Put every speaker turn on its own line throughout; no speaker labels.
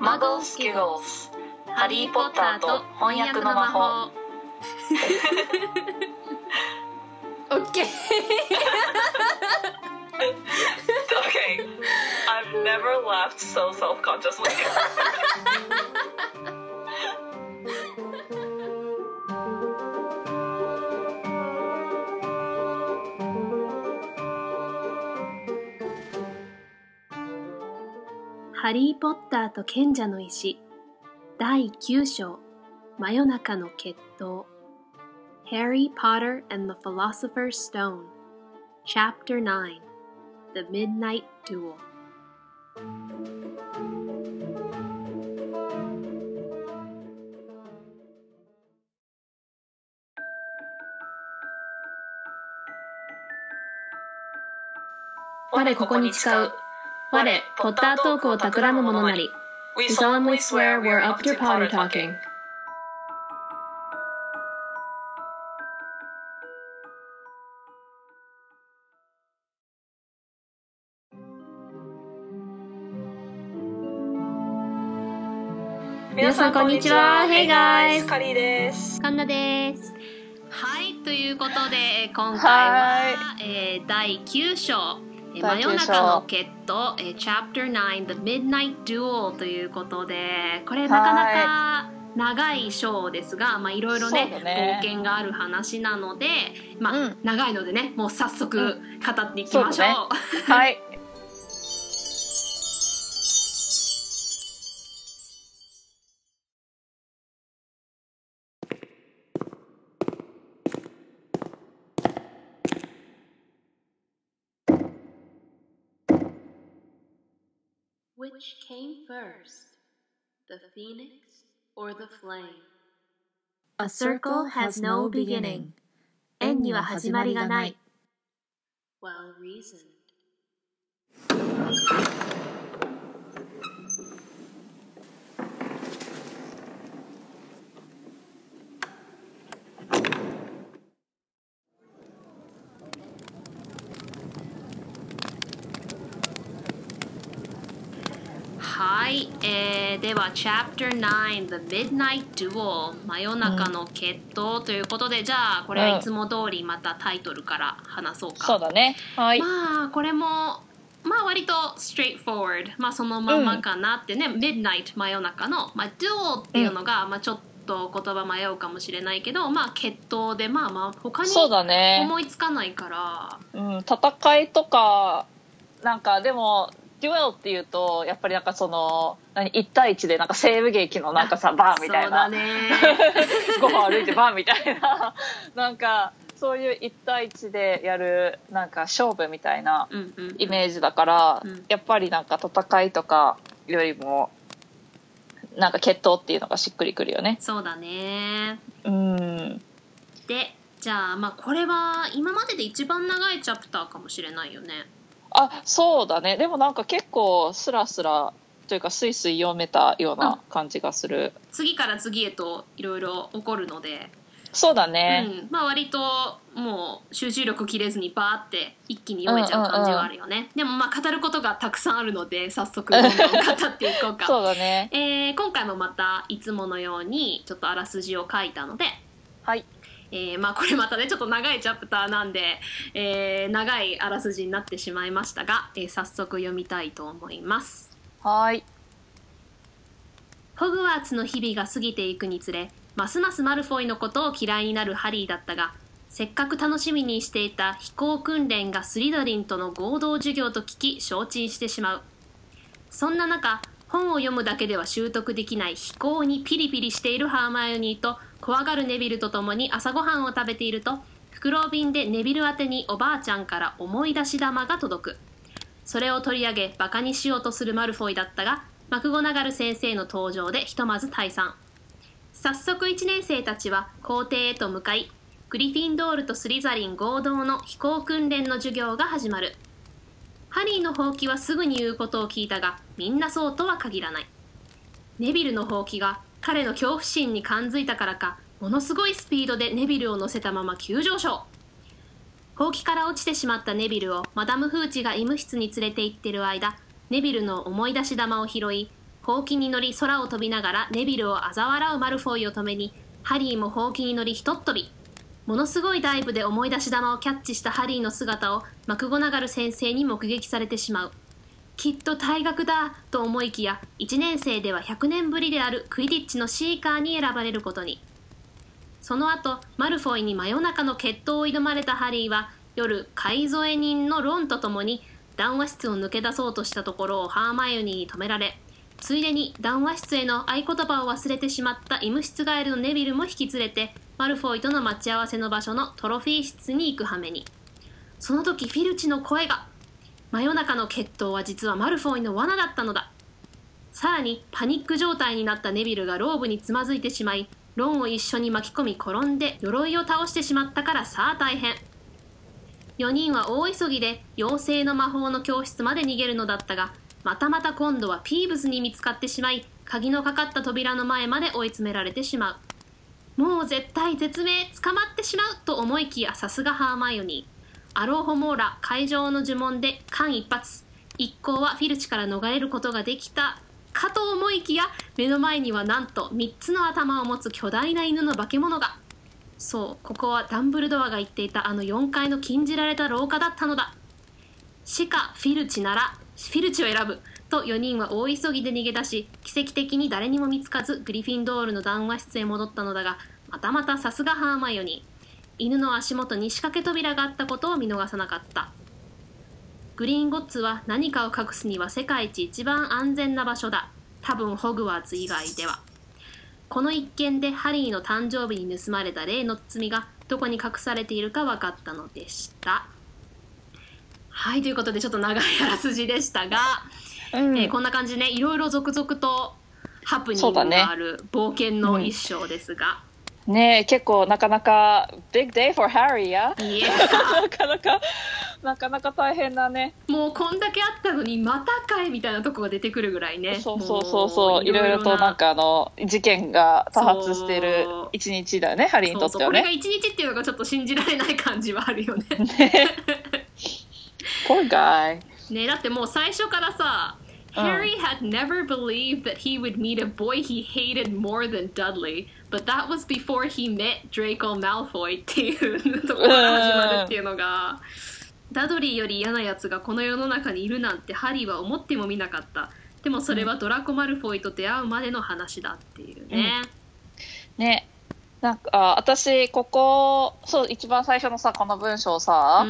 マゴスキゴスハリー・ポッターと翻訳の魔法
オッケー
Okay I've never laughed so self-consciously「
ハリー・ポッターと賢者の石」第9章真夜中の決闘 Harry Potter and the Philosopher's Stone Chapter 9 The Midnight Duel
我ここに誓う我ポッタートークを企む者なり。We solemnly swear we're up to Potter talking 皆さんこんにちは Hey guys.
カリーです
神田ですはいということで今回は、えー第9章。えー真夜中の決闘、えー Chapter 9 The Midnight Duel ということでこれなかなか長い章ですがまあいろいろね
ね。
冒険がある話なのでまあ、
うん。
長いのでねもう早速語っていきましょう、
そうはい。
Which came first, the phoenix or the flame?
A circle has no beginning 円には始まりがない
Well reasoned. はい、えー、では Chapter 9 The Midnight Duel 真夜中の決闘ということで、じゃあこれはいつも通りまたタイトルから話そうか、
そうだね。はい。
まあこれもまあ割と straightforward まあそのままかなってね、midnight 真夜中の、まあ、duel っていうのが、まあちょっと言葉迷うかもしれないけどまあ決闘でまあまあ他に
そうだね。
思いつかないから。
うん、戦いとか、なんかでも、デュエルっていうと、やっぱりなんかその、何、1対1でなんか西部劇のなんかさ、バーンみたいな。
そうだね
ご飯歩いてバーンみたいな。なんか、そういう1対1でやる、なんか勝負みたいな
うんうん
イメージだから、
うん
やっぱりなんか戦いとかよりも、なんか決闘っていうのがしっくりくるよね。
そうだね
うん。
でじゃあまあこれは今までで一番長いチャプターかもしれないよね
あそうだね。でもなんか結構スラスラというかスイスイ読めたような感じがする、
次から次へといろいろ起こるので。
そうだね、
うん、まあ割ともう集中力切れずにバーって一気に読めちゃう感じはあるよね、でもまあ語ることがたくさんあるので早速どんどん語っていこうか。
そうだね。
えー今回もまたいつものようにちょっとあらすじを書いたので、
はい
えーまあこれまたねちょっと長いチャプターなんで、えー長いあらすじになってしまいましたが、えー早速読みたいと思います。
はい
ホグワーツの日々が過ぎていくにつれますますマルフォイのことを嫌いになるハリーだったがせっかく楽しみにしていた飛行訓練がスリドリンとの合同授業と聞き承知してしまう。そんな中本を読むだけでは習得できない飛行にピリピリしているハーマイオニーと怖がるネビルと共に朝ごはんを食べていると袋瓶でネビル宛てにおばあちゃんから思い出し玉が届く。それを取り上げバカにしようとするマルフォイだったがマクゴナガル先生の登場でひとまず退散。早速1年生たちは校庭へと向かいグリフィンドールとスリザリン合同の飛行訓練の授業が始まる。ハリーのほうきはすぐに言うことを聞いたがみんなそうとは限らない。ネビルのほうきが彼の恐怖心に感づいたからかものすごいスピードでネビルを乗せたまま急上昇。ほうきから落ちてしまったネビルをマダム・フーチが医務室に連れて行ってる間ネビルの思い出し玉を拾いほうきに乗り空を飛びながらネビルを嘲笑うマルフォイを止めにハリーもほうきに乗りひとっ飛び。ものすごいダイブで思い出し玉をキャッチしたハリーの姿をマクゴナガル先生に目撃されてしまう。きっと退学だと思いきや1年生では100年ぶりであるクイディッチのシーカーに選ばれることに。その後マルフォイに真夜中の決闘を挑まれたハリーは夜買添人のロンと共に談話室を抜け出そうとしたところをハーマイオニーに止められついでに談話室への合言葉を忘れてしまった医務室帰りのネビルも引き連れてマルフォイとの待ち合わせの場所のトロフィー室に行く羽目に。その時フィルチの声が真夜中の決闘は実はマルフォイの罠だったのだ。さらにパニック状態になったネビルがローブにつまずいてしまいロンを一緒に巻き込み転んで鎧を倒してしまったからさあ大変。4人は大急ぎで妖精の魔法の教室まで逃げるのだったがまたまた今度はピーブスに見つかってしまい鍵のかかった扉の前まで追い詰められてしまう。もう絶対絶命捕まってしまうと思いきやさすがハーマイオニー。アローホモーラ会場の呪文で間一髪。一行はフィルチから逃れることができたかと思いきや目の前にはなんと3つの頭を持つ巨大な犬の化け物が。そうここはダンブルドアが言っていたあの4階の禁じられた廊下だったのだ。しかフィルチならフィルチを選ぶと4人は大急ぎで逃げ出し奇跡的に誰にも見つかずグリフィンドールの談話室へ戻ったのだがまたまたさすがハーマイオニー。犬の足元に仕掛け扉があったことを見逃さなかった。グリーンゴッツは何かを隠すには世界一一番安全な場所だ。多分ホグワーツ以外では。この一件でハリーの誕生日に盗まれた例の包みがどこに隠されているか分かったのでした。はいということでちょっと長いあらすじでしたが、
うん。
えーこんな感じでねいろいろ続々とハプニングがある冒険の一章ですが、
ねえ結構なかなか big day for Harry や。なかなかなかなか大変だね。
もうこんだけあったのにまたかいみたいなとこが出てくるぐらいね。
そうそうそうそう。
も
いろいろとなんかあの事件が多発してる一日だよねハリーにとっては
そうそう。これが
ね
一日っていうのがちょっと信じられない感じはあるよね
Poor guy
ねだってもう最初からさ、
うん
Harry had never believed that he would meet a boy he hated more than Dudley, but that was before he met Draco Malfoy っていうところから始まるっていうのが、ダドリーより嫌なやつがこの世の中にいるなんてハリーは思ってもみなかった。でもそれはドラコ・マルフォイと出会うまでの話だっていうね。
ねなんかあ私ここそう一番最初のさこの文章さ、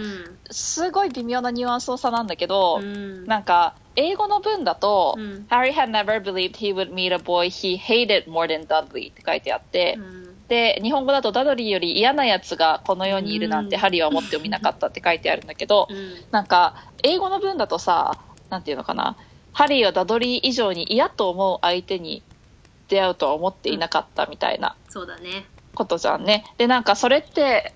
すごい微妙なニュアンスの差なんだけど、
うん。
なんか英語の文だと、
うん。
Harry had never believed he would meet a boy he hated more than Dudley って書いてあって、
うん。
で日本語だとダドリーより嫌なやつがこの世にいるなんて
うん。
ハリーは思ってもみなかったって書いてあるんだけど、
うん。
なんか英語の文だとさなんていうのかなハリーはダドリー以上に嫌と思う相手に出会うとは思っていなかったみたいな。
そうだね。
ことじゃんねでなんかそれって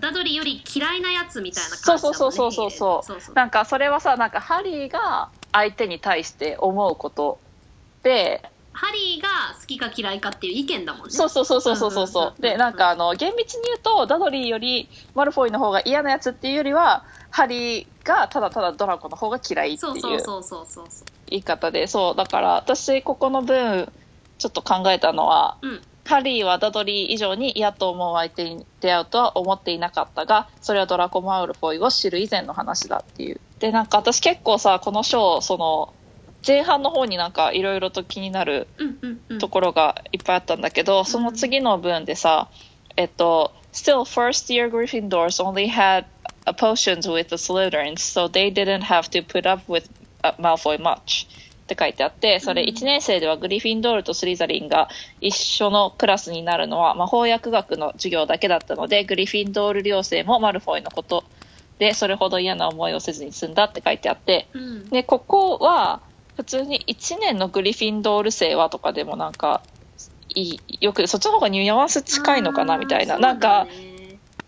ダドリーより嫌いなやつみたいな
そう
感じだもんね。
そうそうそうそう
そうそう
なんかそれはさなんかハリーが相手に対して思うことで
ハリーが好きか嫌いかっていう意見だもんね。
そうそうそうそうそうそうでなんかあの厳密に言うとダドリーよりマルフォイの方が嫌なやつっていうよりはハリーがただただドラコの方が嫌いって
そう
いう
そうそうそうそうそう。
言い方でそうだから私ここの文ちょっと考えたのは
うん。
ハリーはダドリー以上に嫌と思う相手に出会うとは思っていなかったがそれはドラコ・マウルフォイを知る以前の話だっていうでなんか私結構さこの章その前半の方になんかいろいろと気になる。ところがいっぱいあったんだけど、その次の文でさ、えっと、Still, first year Gryffindors only had uh, potions with the Slytherins, so they didn't have to put up with uh, Malfoy much. って書いてあって、それ1年生ではグリフィンドールとスリザリンが一緒のクラスになるのは魔法薬学の授業だけだったので、グリフィンドール寮生もマルフォイのことでそれほど嫌な思いをせずに済んだって書いてあって、
うん。
で、ここは、普通に1年のグリフィンドール生はとかでもなんか、いい、よく、そっちの方がニュアンス近いのかなみたいな。
あー
なんか、、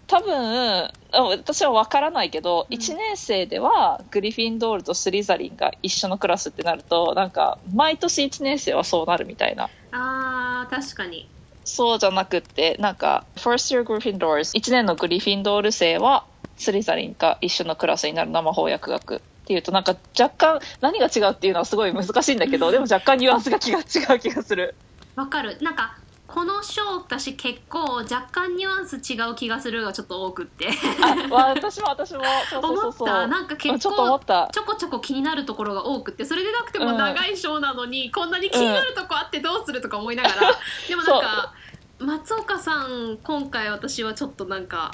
多分、あ私は分からないけど、
うん
1年生ではグリフィンドールとスリザリンが一緒のクラスってなると、なんか、毎年1年生はそうなるみたいな。
あー、確かに。
そうじゃなくって、なんか、First Year Gryffindors、1年のグリフィンドール生は、スリザリンが一緒のクラスになる生翻訳学っっていうとなんか若干何が違うっていうのはすごい難しいんだけど でも若干ニュアンスが気が違う気がする。
わかるなんかこのショー私結構若干ニュアンス違う気がするがちょっと多くって。
私も私も。
思ったなんか結構
ちょ
こちょこ気になるところが多くってそれでなくても長いショーなのに、こんなに気になるとこあってどうするとか思いながら、でもなんか松岡さん今回私はちょっとなんか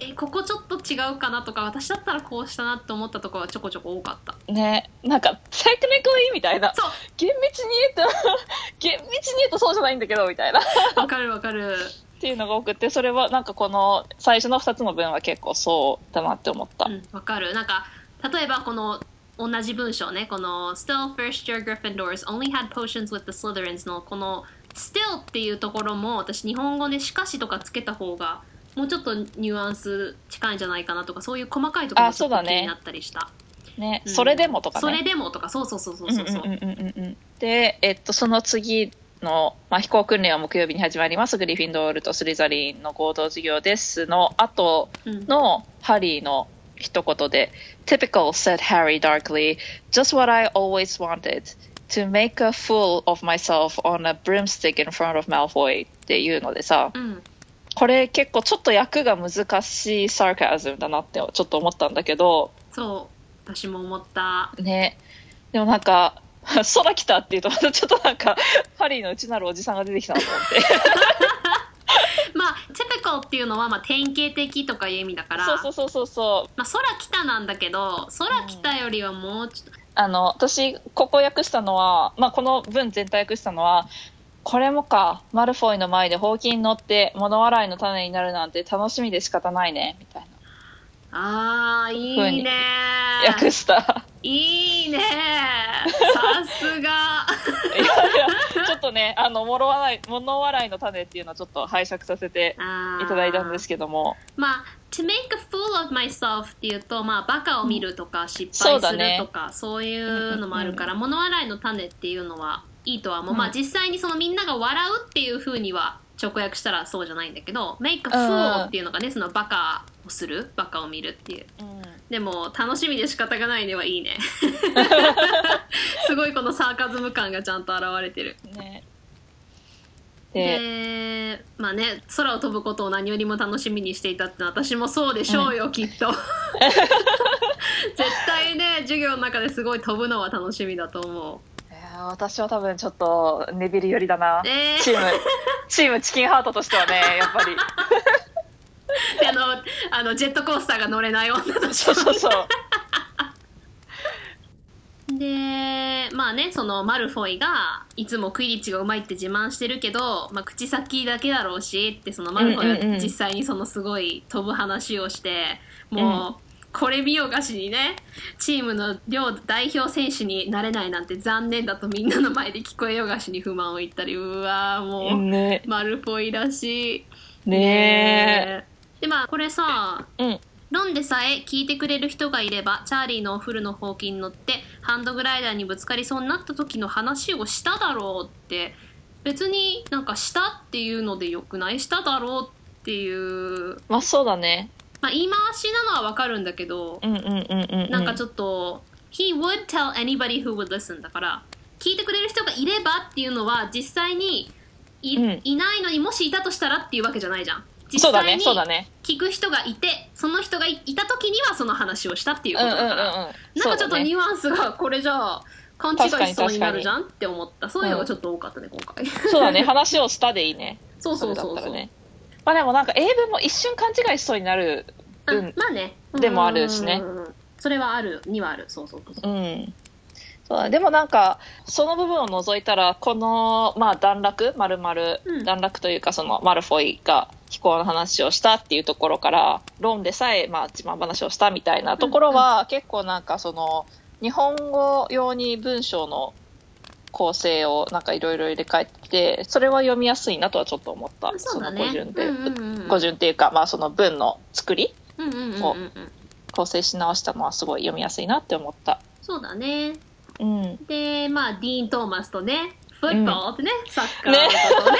えここちょっと違うかなとか私だったらこうしたなって思ったところがちょこちょこ多かった。
ね。なんか「テクニカリー」みたいな。
そう。
厳密に言うと 厳密に言うとそうじゃないんだけどみたいな。っ
わかるわかる。
ていうのが多くてそれはなんかこの最初の2つの文は結構そうだなって思った、
うんわかる。なんか例えばこの同じ文章ね。この Still first year Gryffindors only had potions with the Slytherins のこの Still っていうところも私日本語でしかしとかつけた方がもうちょっとニュアンス近いんじゃないかなとかそういう細かいところが気になったりした、
ね、
うん。
それでもとかね。
それでもとかそうそうそうそうそう。
で、えっと、その次の、まあ、飛行訓練は木曜日に始まります。グリフィンドールとスリザリンの合同授業ですの後
うん。
のハリーの一言で、Typical, said Harry darkly. Just what I always wanted. To make a fool of myself on a broomstick in front of Malfoy っていうのでさ、
うん
これ結構ちょっと役が難しいサーカズムだなってちょっと思ったんだけど、
そう私も思った
ね。でもなんか、空来たっていうと、またちょっとなんか、ハリーの内なるおじさんが出てきたなと思って。
まあ typical っていうのはまあ典型的とかいう意味だから
そうそうそうそうそう。
まあ、空来たなんだけど空来たよりはもうちょっと
あの、私、ここ訳したのは、まあ、この文全体訳したのは、これもか、マルフォイの前でほうきに乗って物笑いの種になるなんて楽しみで仕方ないね、みたい
あーいいね。
な。訳した。
いいね。さすが。
いやいや、ちょっとね、あの、物笑い、物笑いの種っていうのをちょっと拝借させていただいたんですけども、
まあ to make a fool of myself っていうとまあバカを見るとか失敗する
そうだね。
とかそういうのもあるから、物笑いの種っていうのはいいとはもう、まあ実際にそのみんなが笑うっていうふうには直訳したらそうじゃないんだけど make a fool っていうのがねそのバカをするバカを見るっていう。でも楽しみで仕方がないねはいいね。すごいこのサーカズム感がちゃんと現れてる。
ね。で、
でまあね空を飛ぶことを何よりも楽しみにしていたってのは私もそうでしょうよ、きっと。絶対ね授業の中ですごい飛ぶのは楽しみだと思
いや私は多分ちょっとネビル寄りだな。
うえー
チーム、チームチキンハートとしてはね、やっぱり。
であのあのジェットコースターが乗れない女として
そうそうそう。
でまあねそのマルフォイがいつもクイリッチがうまいって自慢してるけど、まあ、口先だけだろうしってそのマルフォイ
うんうんうん
が実際にそのすごい飛ぶ話をして、もうこれ見よがしにねチームの両代表選手になれないなんて残念だとみんなの前で聞こえよがしに不満を言ったりうわーもう、
ね
マルフォイらしい。
ね
でまあこれさ
え。うん。
ロンでさえ聞いてくれる人がいればチャーリーのお風呂のほうきに乗ってハンドグライダーにぶつかりそうになった時の話をしただろうって別になんかしたっていうのでよくない？しただろうっていう、
まあそうだね。
まあ、言い回しなのはわかるんだけど、
うんうんうんうん、うん。
なんかちょっと「He would tell anybody who would listen」だから聞いてくれる人がいればっていうのは実際にい,、
うん
いないのにもしいたとしたらっていうわけじゃないじゃん実際に。聞く人がいてその人がいいた時にはその話をしたっていう
うんうんうんうん。
ことだから、なんかちょっとニュアンスがこれじゃあ勘違いしそうになるじゃんって思ったそういうのがちょっと多かったね、今回
そうだね、話をしたでいいね。
そうそうそうそう
ね。まあでもなんか英文も一瞬勘違いしそうになる。
あ
うん
まあね。
でもあるしね。
うんそれはある。にはある。そうそうそう
う。ん。そうでもなんか、その部分を除いたら、この、まあ段落、まるまる
うん。
段落というか、その、マルフォイが飛行の話をしたっていうところから、ロンでさえ、まあ自慢話をしたみたいなところは、結構なんかその、日本語用に文章の構成をなんかいろいろ入れ替えてて、それは読みやすいなとはちょっと思った。
そうだね。
の語順で。
うんうんうん
語順っていうか、まあその文の作り
うんうんうんうん
を
うん。
構成し直したのはすごい読みやすいなって思った。
そうだね。
うん。
でまあディーン・トーマスとねフットボールってね、サッカーのことをね。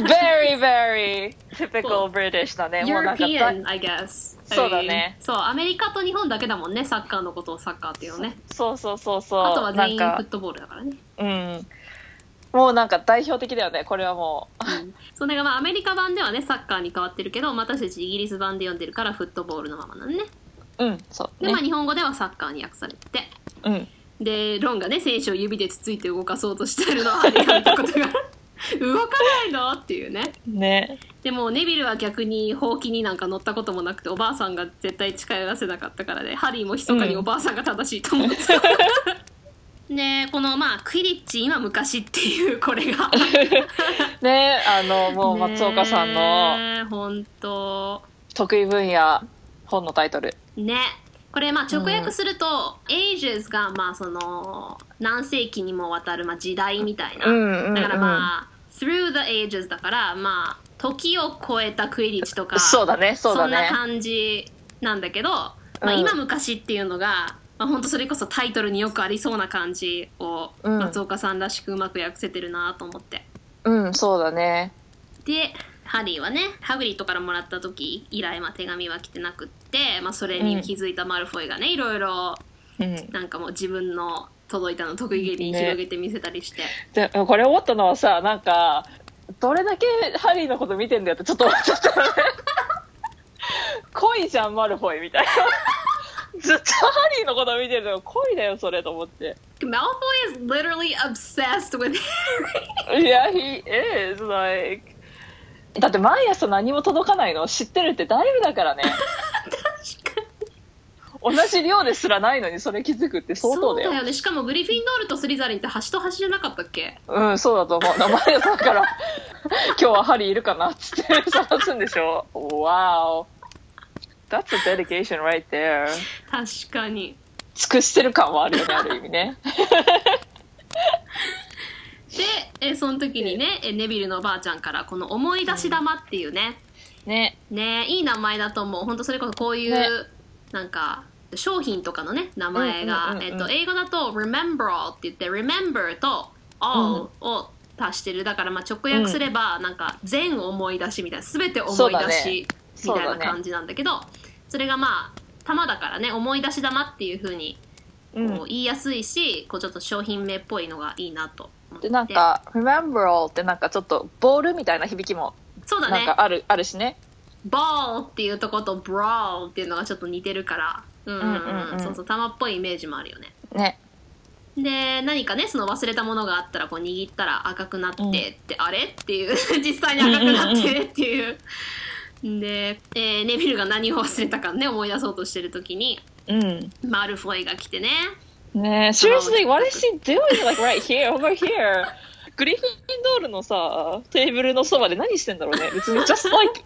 Very, very typical British だね。
European I guess
そうだね。
そうアメリカと日本だけだもんねサッカーのことをサッカーっていうのね。
そうそうそうそう。
あとは全員フットボールだからね
うん。もうなんか代表的だよねこれはも
それがまあアメリカ版ではねサッカーに変わってるけど私たちイギリス版で読んでるからフットボールのままなんね。
ううんそう。
で、まあ
ね
日本語ではサッカーに訳されて。て
うん。
でロンがね選手を指でつついて動かそうとしてるのをハリーが見たことが。動かないの？っていうね。
ね。
でもネビルは逆にほうきになんか乗ったこともなくておばあさんが絶対近寄らせなかったからでハリーも密かにおばあさんが正しいと思ってた、でこのまあクイリッチ今昔っていう これが。
ねあのもう松岡さんの
ね本当
得意分野本のタイトル。
ね。これまあ直訳すると、ages がまあその何世紀にもわたるまあ時代みたいな、
うんうんうん。
だからまあ through the ages だからまあ時を超えたクイリッチとか
そうだねそうだ
んな
ね
感じなんだけど、まあ、
うん。
今昔っていうのが、まあ、本当それこそタイトルによくありそうな感じを
うん。
松岡さんらしくうまく訳せてるなと思って。
うんそうだね。
でハリーはねハグリッドからもらった時以来、まあ、手紙は来てなくって、まあ、それに気づいたマルフォイがねいろいろ
うん。
なんかもう自分の届いたの得意げに
ね。
広げてみせたりして、
でこれ思ったのはさなんかどれだけハリーのこと見てんだよってちょっと思っちゃったよね恋じゃんマルフォイみたいなずっと ハリーのこと見てるのが恋だよそれと思って。
Malfoy is literally obsessed with Harry.
いや he is like. だって毎朝何も届かないの。知ってるってだいぶだからね。
確かに。
同じ量ですらないのにそれ気づくって相当だよ。
そうだよね。しかもグリフィンドールとスリザリンって端と端じゃなかったっけ？
うんそうだと思う。名前だから今日はハリーいるかなっつって探すんでしょ。Wow That's a dedication right there.
確かに。
尽くしてる感はあるよねある意味ね。
でえその時にねえネビルのおばあちゃんからこの思い出し玉っていうね、
ね。
ねいい名前だと思う。本当それこそこういう、
ね。
なんか商品とかのね名前が、
うんうんうんうん。
えっと、英語だと remember all って言って remember と all を足してる。だからまあ直訳すればなんか全思い出しみたいな全て思い出しみたいな感じなんだけどそれがまあ玉だからね思い出し玉っていう風に
うん。
こう言いやすいし、こうちょっと商品名っぽいのがいいなと思って。
でなんか Remember all ってなんかちょっとボールみたいな響きも
そうだね。
ある,、あるしね。
ball っていうとこと brawl っていうのがちょっと似てるから。うんうんうん,、
うんうんうん。
そうそう玉っぽいイメージもあるよね。
ね。
で何かねその忘れたものがあったらこう握ったら赤くなってって、あれ？っていう。実際に赤くなってっていう。で、えーネビルが何を忘れたかね思い出そうとしてる時に。
うん。
マルフォイが来てね。
ね Seriously what is she doing like right here over here? グリフィンドールのさテーブルのそばで何してんだろうね。別に just like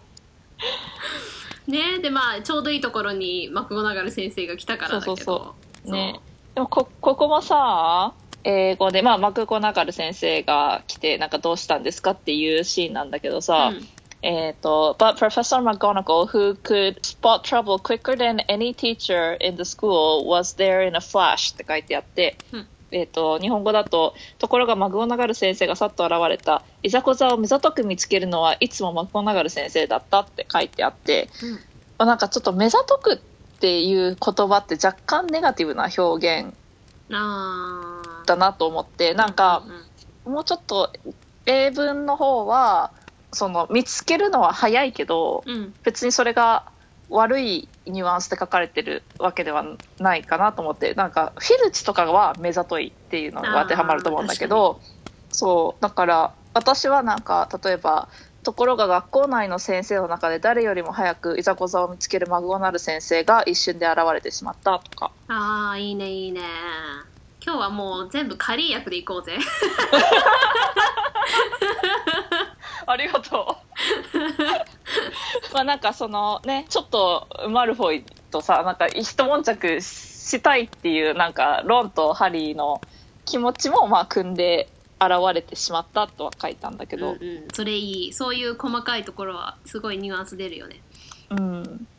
ねでまあちょうどいいところにマクゴナガル先生が来たからだけど。
そうそうそう。ね。でもこここもさ英語で、まあ、マクゴナガル先生が来てなんかどうしたんですかっていうシーンなんだけどさ、
うん
えっ、と、But Professor McGonagall, who could spot trouble quicker than any teacher in the school, was there in a flash って書いてあって、
うん
えっ、と、日本語だと、ところがマクゴナガル先生がさっと現れた、いざこざを目ざとく見つけるのはいつもマクゴナガル先生だったって書いてあって、
うん
まあなんかちょっと目ざとくっていう言葉って若干ネガティブな表現だなと思って、なんか、
うん。
もうちょっと英文の方は、その見つけるのは早いけど、
うん。
別にそれが悪いニュアンスで書かれてるわけではないかなと思ってなんかフィルチとかは目ざといっていうのが当てはまると思うんだけどそうだから私はなんか例えばところが学校内の先生の中で誰よりも早くいざこざを見つけるマグゴナル先生が一瞬で現れてしまったとか。
ああいいねいいね。今日はもう全部仮役でいこうぜ
ありがとう。まあなんかそのねちょっとマルフォイとさなんか一悶着したいっていうなんかロンとハリーの気持ちもまあ組んで現れてしまったとは書いたんだけど。
うんうん、それいい。そういう細かいところはすごいニュアンス出るよね。
うん、
で、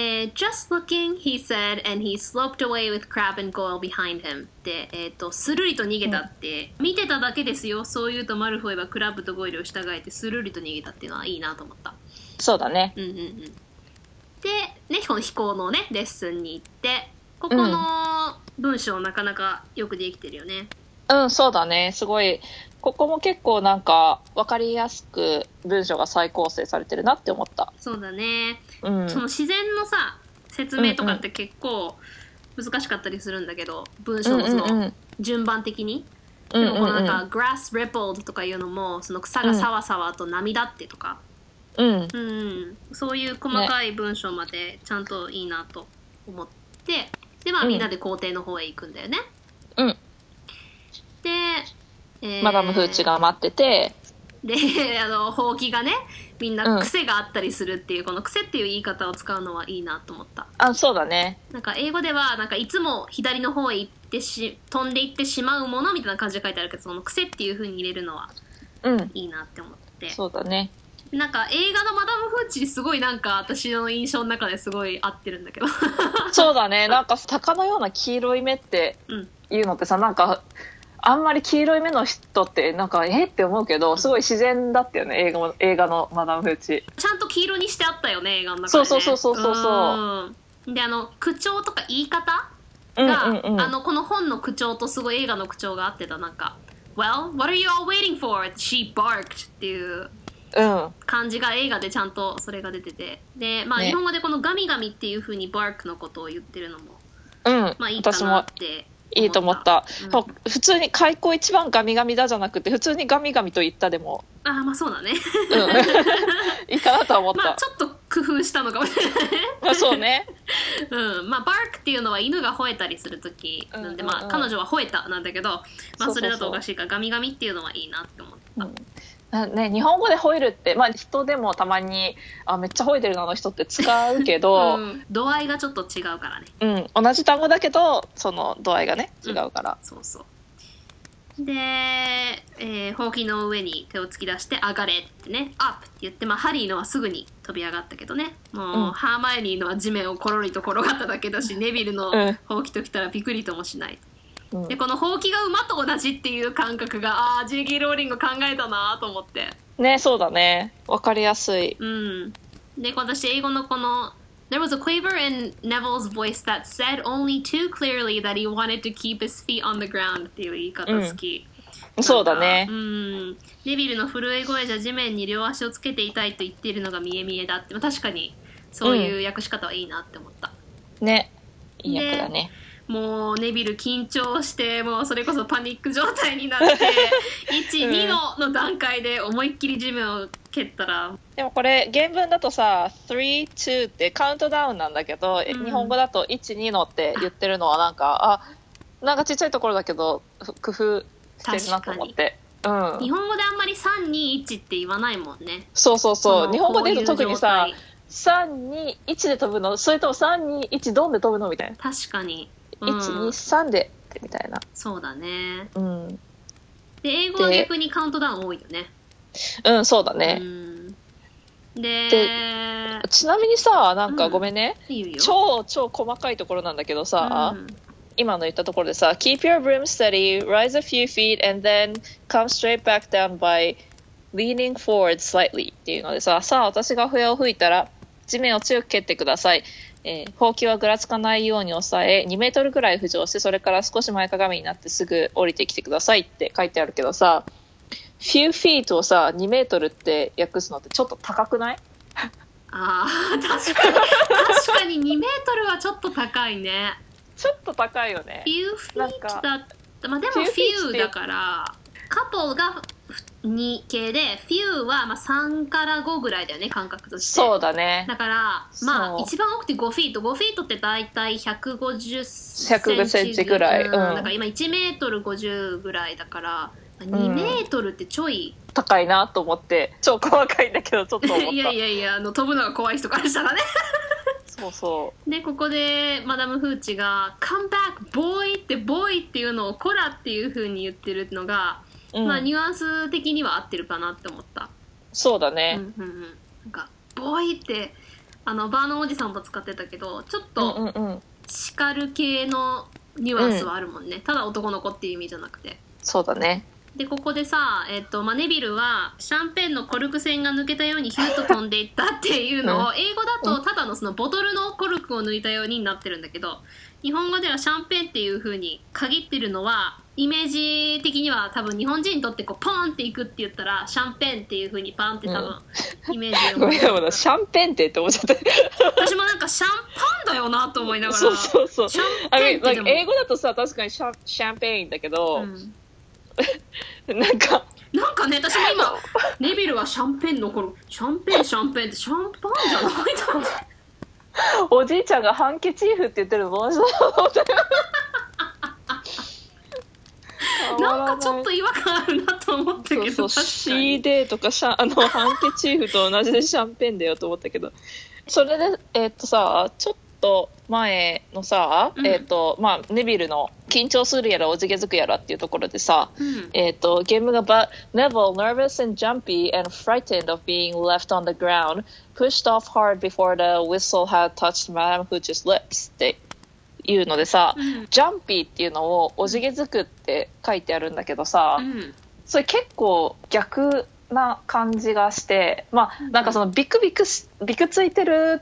えー just looking, he said, and he sloped away with Crab and Goyle behind him. で、えっ、と、スルリと逃げたって、見てただけですよ。そう言うとマルフォイはクラブとゴイルを従えてスルリと逃げたっていうのはいいなと思った。
そうだね
うんうんうん。で、ね、この飛行のね、レッスンに行って、ここの文章なかなかよくできてるよね。
うん、そうだね。すごい、ここも結構なんか、わかりやすく文章が再構成されてるなって思った。
そうだね。
うん。
その自然のさ、説明とかって結構難しかったりするんだけど、文章のその
うんうんうん
順番的に。
うん
でもこの
うん
なんか、grass rippled とかいうのも、その草がさわさわと波立ってとか、
うん。
うんうん、そういう細かい文章までちゃんといいなと思って、で、まあ
うん
みんなで校庭の方へ行くんだよね。
うん。
で、えー
マダムフーチが待ってて、
で、あの、ほうきがね、みん
う
なん癖があったりするっていう、この癖っていう言い方を使うのはいいなと思った。
あ、そうだね。
なんか英語では、なんかいつも左の方へ行ってし、飛んでいってしまうものみたいな感じで書いてあるけど、その癖っていう風に入れるのは
うん。
いいなって思って。
そうだね。
なんか映画のマダム・フーチすごいなんか私の印象の中ですごい合ってるんだけど。
そうだね。なんか、鷹のような黄色い目って
うん。
いうのってさ、なんか、あんまり黄色い目の人って、なんか、え？って思うけど、すごい自然だったよね、映画も映画のマダムフーチ。
ちゃんと黄色にしてあったよね、映画の中で、ね。
そうそうそうそうそう
うん。で、あの、口調とか言い方
うん
が、
うんうん。
あの、この本の口調とすごい映画の口調が合ってた。なんか、Well, what are you all waiting for? She barked っていう
うん。
感じが映画でちゃんとそれが出てて。で、まあ、
ね
日本語でこのガミガミっていう風に bark のことを言ってるのも、
うん。
まあいいかなって
いいと思った。
うん
普通に開口一番ガミガミだじゃなくて、普通にガミガミと言ったでも、
ああ、まあそうだね。
うん。いいかなとは思った。
まあちょっと工夫したのかもしれないね。
まあそうね。
うん。まあ bark っていうのは犬が吠えたりするときなんで、
うんうんうん
まあ彼女は吠えたなんだけど、まあそれだとおかしいからガミガミっていうのはいいなって思った。
なね、日本語で吠えるって、まあ人でもたまに、あ、めっちゃ吠えてるなあの人って使うけど、
うん、度合いがちょっと違うからね。
うん、同じ単語だけど、その度合いがね、違うから。
そうそう。で、えー、ほうきの上に手を突き出して、上がれってね、アップって言って、まあ、ハリーのはすぐに飛び上がったけどね、もう、
うん
ハーマイオニーのは地面をコロリと転がっただけだし、ネビルの
うん
ほうきときたらびくりともしない。
うん
で、このほうきが馬と同じっていう感覚が、ああ、J.K. ローリング考えたなと思って。
ね、そうだね。わかりやすい。
うん。で、私、英語のこの、There was a quaver in Neville's voice that said only too clearly that he wanted to keep his feet on the ground っていう言い方好き。
そうだね
う。ん。ネビルの震え声じゃ地面に両足をつけていたいと言っているのが見え見えだって。まあ確かに、そういう訳し方はいいなって思った。
ね。いい役だね。
もうネビル緊張してもうそれこそパニック状態になって 12のの段階で思いっきり地面を蹴ったら。
でもこれ、原文だとさ、3、2ってカウントダウンなんだけど、え
うん。
日本語だと1、2のって言ってるのはなんか、あ、なんかちっちゃいところだけど、ふ工夫してるなと思って。うん。
日本語であんまり321って言わないもんね。
そうそうそう。
の
日本語で言うと特にさ
状態、
3、2、1で飛ぶの？それとも3、2、1ドンで飛ぶの？みたいな。
確かに、う
1、2、
ん、
3で、みたいな。
そうだね
うん。
で英語は逆にカウントダウン多いよね
うん、そうだ
う
ね。
んで
ちなみにさ、なんか
うん
ごめんね。
いいよ
超超細かいところなんだけどさ、
うん
今の言ったところでさ、keep your broom steady, rise a few feet, and then come straight back down by leaning forward slightly っていうのでさ、さあ私が笛を吹いたら地面を強く蹴ってください。えー、ほうきはぐらつかないように押さえ、2メートルぐらい浮上して、それから少し前かがみになってすぐ降りてきてくださいって書いてあるけどさ、few feet をさ、2メートルって訳すのってちょっと高くない？
あー確かに。確かに。2メートルはちょっと高いね。
ちょっと高いよね。
few feet
なんか
だった。まあでも
few feet
few だからカポが2系で few はまあ3から5ぐらいだよね感覚として。
そうだね。
だからま
そう。
あ一番多くて5フィート。5フィートって大体150セ
150センチぐらい。
うん
うん。
だから今1メートル50ぐらいだから2メートルってちょい、
高いなと思って、超細かいんだけど、ちょっと思った。
いやいやいやあの飛ぶのが怖い人からしたらね。
そうそ
でここでマダム・フーチが「come back boy」って「boy」っていうのを「コラ」っていう風に言ってるのが、
う。うん、
まあニュアンス的には合ってるかなって思った、う
そうだね。
んうんうん、なんか「ボーイ」ってあのバーノンおじさんも使ってたけどちょっ
うん
と
うんうん。
叱る系のニュアンスはあるもんね、ただ男の子っていう意味じゃなくて
そうだね。
でここでさ、えっとまあ、ネビルはシャンペンのコルク栓が抜けたようにヒュッと飛んでいったっていうのを、英語だとただのそのボトルのコルクを抜いたようになってるんだけど日本語ではシャンペンっていう風に限ってるのはイメージ的には多分日本人にとってこうポンっていくって言ったらシャンペンっていう風にパンって多分イメージを。
ごめんごめんシャンペンってって思っちゃった。
私もなんかシャンパンだよなと思いながら。
そうそうそう。
シャン
I
ペン
mean,
って
like
でも、
英語だとさ確かにシャンシャンペーンだけど、
うん。
なんか
なんかね私も今ネビルはシャンペンの頃。シャンペンシャンペンってシャンパンじゃないだろう
おじいちゃんがハンケチーフって言ってるの。面白いと思って
なんかちょっと違和感あるなと思ったけど
そうそう
確か
C
に
デーとかシャ あのハンケチーフと同じでシャンペンだよと思ったけど。それでえっとさちょっと前のさ、
うん。
えっとまあネビルの緊張するやらおじけづくやらっていうところでさ、
うん
えっとゲームがば Neville nervous and jumpy and frightened of being left on the ground pushed off hard before the whistle had touched Madame Hooch's lips っていうのでさ、
うん
ジャンピーっていうのをおじけづくって書いてあるんだけどさ、
うん
それ結構逆な感じがしてまあなんかそのビクビクしビクついてる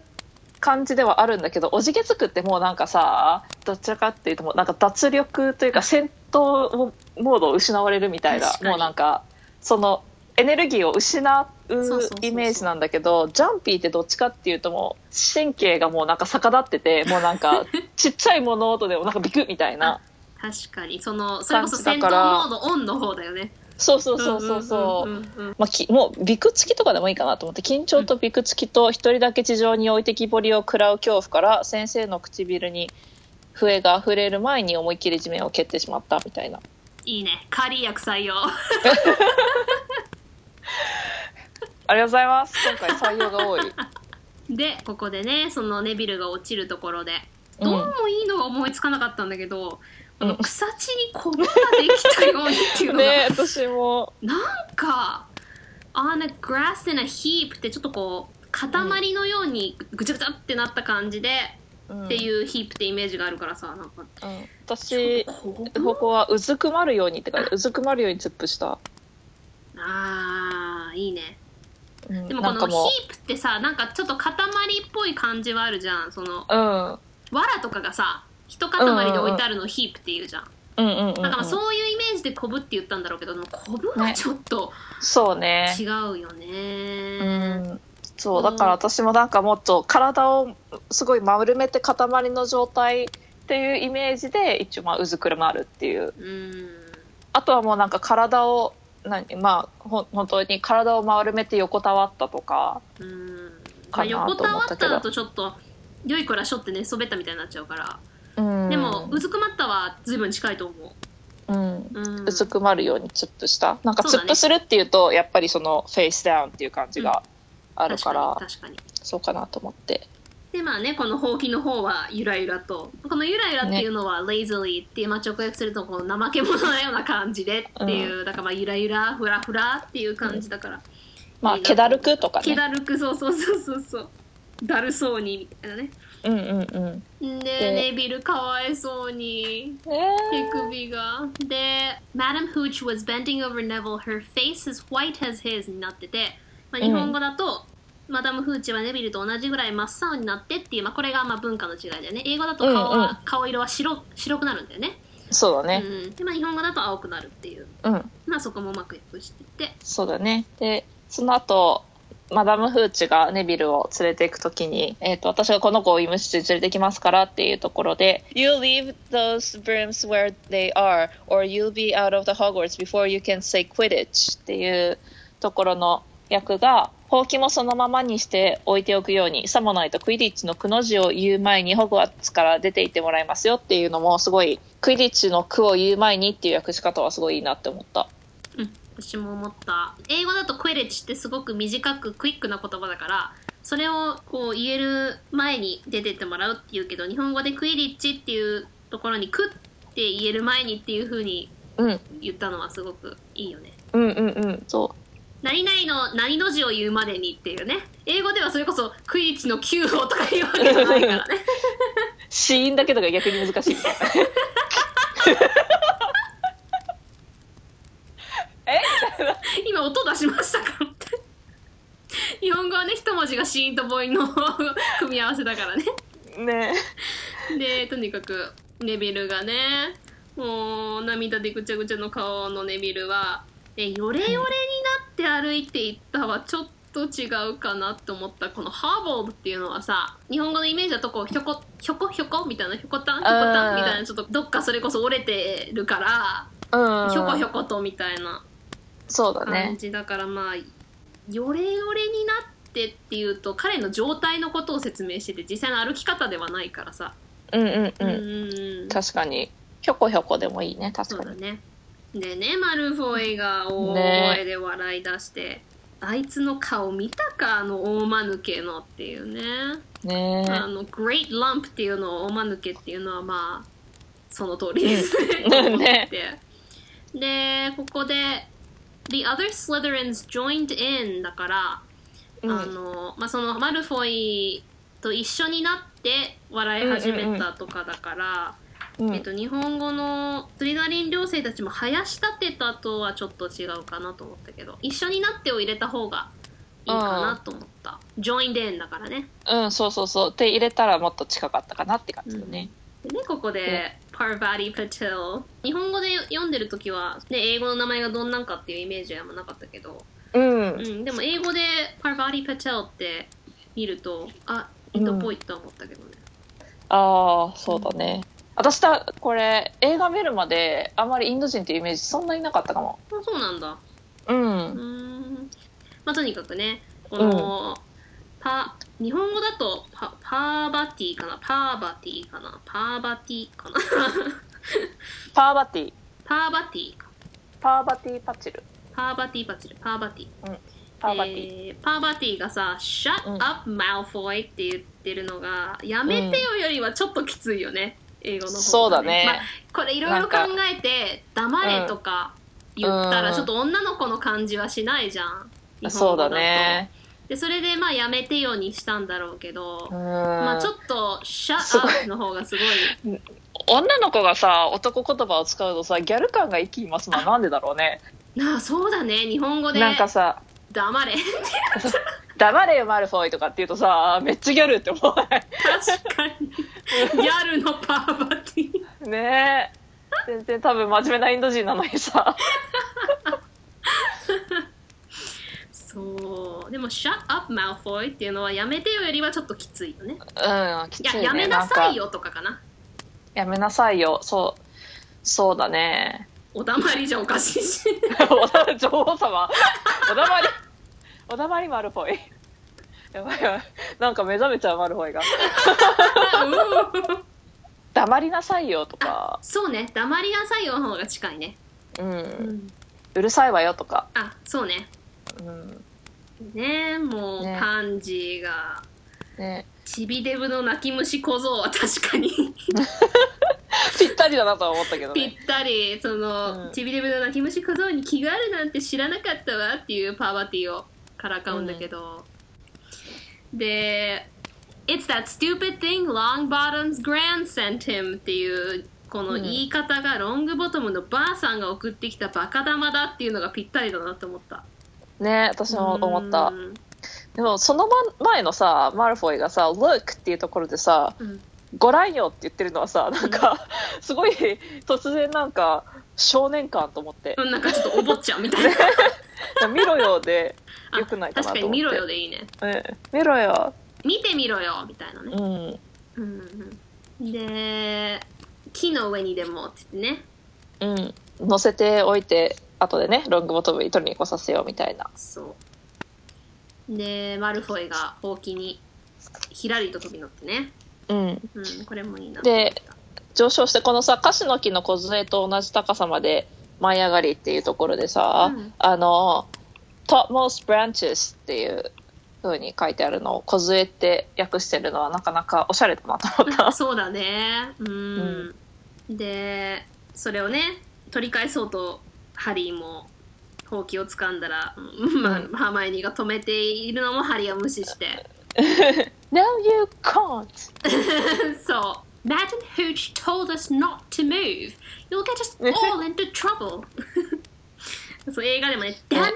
感じではあるんだけどおじけづくってもうなんかさどちらかっていうともうなんか脱力というか戦闘モードを失われるみたいなもうなんかそのエネルギーを失
そう
イメージなんだけどジャンピーってどっちかっていうともう神経がもうなんか逆立っててもうなんか ちっちゃい物音でもなんかビクみたいな
確かに。そのそれこそ戦闘モードオンの方だよね
そうそうそうそうそう。まあ、きもうビクつきとかでもいいかなと思って緊張とビクつきと一人だけ地上に置いてきぼりを食らう恐怖から先生の唇に笛が触れる前に思いっきり地面を蹴ってしまったみたいな。い
いね。カリー役採用
ありがとうございます。今回採用が多い。
でここでねそのネビルが落ちるところで。
うん
どうもいいのが思いつかなかったんだけど、
うん。
草地にコブができたようにっていうのが、
ね私も。
なんか on a grass in a heap ってちょっとこう塊のようにぐちゃぐちゃってなった感じで、
うん。
っていうヒープってイメージがあるからさなんか。
うん。私
こ
こ？こはうずくまるようにって書いてうずくまるようにツップした、
あーいいね。
うん。
でもこのヒープってさなんかちょっと塊っぽい感じはあるじゃんその。
ううん。
藁とかがさ一塊で置いてあるのをヒープっていうじゃん、
うんうんうん、うん、
だからそういうイメージでコブって言ったんだろうけどでもコブはちょっと
そうね。
違うよ
う
ね、
ん。そうだから私もなんかもっと体をすごい丸めて塊の状態っていうイメージで一応まあうずくるまるっていう。
うん。
あとはもうなんか体を何まあほん本当に体を丸めて横たわったとか。
うん。まあ、横
た
わっただとちょっと良い子らしょって寝そべったみたいになっちゃうから、
うん
でもうずくまったは随分近いと思
う。ん。
う、うん、
うずくまるようにツップした。なんかツップするっていうとやっぱりそのフェイスダウンっていう感じがあるから、
確かに確かに。
そうかなと思って。
でまあねこのほうきの方はゆらゆらと。このゆらゆらっていうのは、lazily っていう、まあ、直訳するとこの怠け者のような感じでっていう、だからまあゆらゆらふらふらっていう感じだから、
まあ気だるくとかね。
気だるくそうそうそうそうそう。だるそうにみたいなね
うんうんうん
で
で
ネビルかわいそうに
ね
手首が。で、Madam Hooch was bending over Neville, her face as white as his になってて、まあ、日本語だと、マダム・フーチはネビルと同じぐらい真っ青になってっていう、まあ、これがまあ文化の違いだよね。英語だと顔は、
うんうん
顔色は白白くなるんだよね。
そうだね
うん、で、まあ、日本語だと青くなるっていう。
うん
まあそこもうまく訳してて。
そうだね。で、その後、マダム・フーチがネビルを連れて行くときに、えっ、と、私がこの子を医務室に連れてきますからっていうところで、You leave those brooms where they are, or you'll be out of the Hogwarts before you can say Quidditch っていうところの役が、ほうきもそのままにして置いておくように、さもないとクイディッチのくの字を言う前にホグワーツから出て行ってもらいますよっていうのも、すごい、クイディッチの句を言う前にっていう訳し方はすごいいいなって思った。
うん、私も思った。英語だとクエレッチってすごく短くクイックな言葉だから、それをこう言える前に出てってもらうって言うけど、日本語でクイリッチっていうところにクって言える前にっていう風に
うん、
言ったのはすごくいいよね。
うんうんうん、そう。
何々の何の字を言うまでにっていうね。英語ではそれこそクイリッチの Q をとか言うわけじゃないからね。
死因だけとか逆に難しいみたいな。
今音出しましたかって。日本語はね一文字がシーンと母音の 組み合わせだからね。
ね。
でとにかくネビルがねもう涙でぐちゃぐちゃの顔のネビルはえヨレヨレになって歩いていったはちょっと違うかなって思ったこのハーボールっていうのはさ日本語のイメージだとこうひょこひょこひょこみたいなひょこたんひょこたんみたいなちょっとどっかそれこそ折れてるから
うん
ひょこひょことみたいな
そうだ
感
ね
じだからまあヨレヨレになってっていうと彼の状態のことを説明してて実際の歩き方ではないからさ。
うんうんう
うんんうん。
確かに。ひょこひょこでもいいね。確かに。
そうだね。でねマルフォイが大声で笑い出して、あいつの顔見たかあの大間抜けのっていうね。
ね。
あの Great Lump っていうのを大間抜けっていうのはまあその通りです。ね。
ね
て。でここで The other Slytherins joined in だから、
うん。
あのまあ、そのマルフォイと一緒になって笑い始めたとかだから、
うん。
えっと、日本語のスリザリン寮生たちも生やし立てたとはちょっと違うかなと思ったけど一緒になってを入れた方がいいかなと思った。joined in だからね。
うんそうそうそう。で入れたらもっと近かったかなって感じだね
でね、ここで、パーバディ・パテル。日本語で読んでるときは、ね、英語の名前がどんなんかっていうイメージはなかったけど、
うん
うん、でも英語でパーバディ・パテルって見ると、あ、インドっぽいとは思ったけどね。
ああそうだね私たこれ映画見るまであんまりインド人っていうイメージそんなになかったかも
あそうなんだ。
う
うんーん。まあ、とにかくね、この、パ、日本語だとパ、パーバティかな？パーバティかな？パーバティかな？
パーバティ。
パーバティか。
パーバティパチル。
パーバティパチル、パーバティ。
パーバティ、
えーパーバティがさ「Shut
うん。
up Malfoy」って言ってるのが「やめてよ」よりはちょっときついよね、英語の方が、
そうだね。
まあ、これいろいろ考えて「黙れ」とか言った
うん。
らちょっと女の子の感じはしないじゃん。日本
そうだね
でそれでまあ「やめてよ」にしたんだろうけど、
うん。
まあちょっと「
す
Shut
ごい。
up」の方がすごい。
女の子がさ男言葉を使うとさギャル感が生きますのはなんでだろうね。
なあそうだね。日本語で
なんかさ「
黙れ」「
黙れよマルフォイ」とかって言うとさめっちゃギャルって思わない？
確かに。ギャルのパーバティ。
ね。え全然多分真面目なインド人なのにさ
そう。でも「Shut up Malfoy」っていうのはやめてよよりはちょっときついよね。
うんきついね。
いややめなさいよとかかな。
やめなさいよ。そうそうだね。
おだまりじゃおかしいし。
女王様。おだまり。おだまりマルフォイ。やばいやばい。なんか目覚めちゃうマルフォイが。
う ん
黙りなさいよとか。
そうね。黙りなさいよの方が近いね。
うん、
うん。
うるさいわよとか。
あそうね
うん。
ねもう、
ね
パンジーが。
ね。
チビデブの泣き虫小僧は確かに。
ぴったりだなとは思ったけど
ぴ
ね
ったりその、
うん。
チビデブの泣き虫小僧に気があるなんて知らなかったわっていうパーバティをからかうんだけど、で「It's that stupid thing Longbottom's grand sent him」っていうこの言い方がロングボトムのばあさんが送ってきたバカ玉だっていうのがぴったりだなと思った
ね私も思った。
うん。
でもその前のさマルフォイがさ「Look」っていうところでさ
うん「
ご覧よ」って言ってるのはさなんかすごい突然なんか少年感と思って。
うんなんかちょっとお坊ちゃんみたいな。
見ろよで
あ
よくないかなと思って。
確かに見ろよでいいね。
うん。見ろよ。
見てみろよみたいなね。
うん。
うんうんうん。で木の上にでもって言ってね。
うん。乗せておいて後でねロングボトムに取りに来させようみたいな。
そう。でマルフォイがほうきにひらりと飛び乗ってね。
うん。
うんこれもいいな。
で上昇してこのさカシの木の梢と同じ高さまで舞い上がりっていうところでさ、
うん。
あの topmost branches っていう風に書いてあるのを梢って訳してるのはなかなかおしゃれだなと思った。
そうだね。うん、でそれをね取り返そうとハリーもほうきを掴んだら、うんまあ、ハーマイオニーが止めているのもハリーは無視して。
No you can't.
そう Matt and Hooch told us not to move. You'll get us all into trouble. そう映画でもね、ダメ!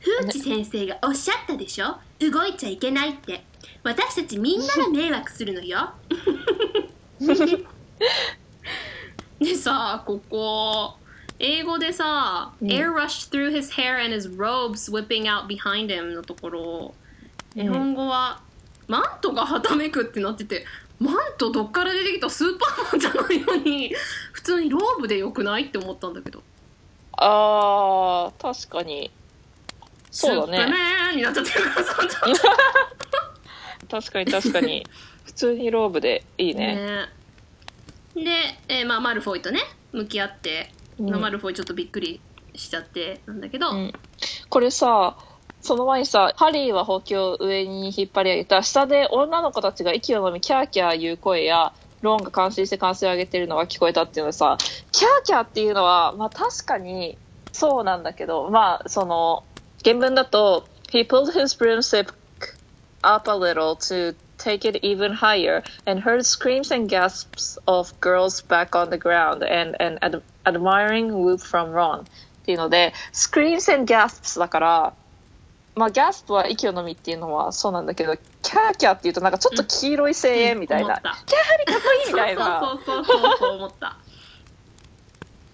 フーチ先生がおっしゃったでしょ?動いちゃいけないって。私たちみんなが迷惑するのよ。でさここ英語でさ、
うん。
air rushed through his hair and his robes whipping out behind him のところ。日本語は、マントがはためくってなっててマントどっから出てきたスーパーマンじゃないのに 普通にローブでよくないって思ったんだけど。
あー、確かに。そうだ
スーパーになっちゃってるからさ
確かに確かに。普通にローブでいいね。
ね。で、えーまあ、マルフォイとね向き合って、
うん。
まあマルフォイちょっとびっくりしちゃってなんだけど、
うん。これさ、その前にさ、ハリーはほうきを上に引っ張り上げた、下で女の子たちが息を飲み、キャーキャー言う声や、ローンが感心して歓声を上げてるのが聞こえたっていうのはさ、キャーキャーっていうのは、まあ確かにそうなんだけど、まあその、原文だと、He pulled his broomstick up a little to take it even higher and heard screams and gasps of girls back on the ground and an ad- admiring whoop from Ron っていうので screams and gasps だからまあ gasp は息を飲みっていうのはそうなんだけどキャーキャーっていうとなんかちょっと黄色い声援みたいな、
思った。
キャーハリかっこいいみたいな。
そうそうそうそうそう思った。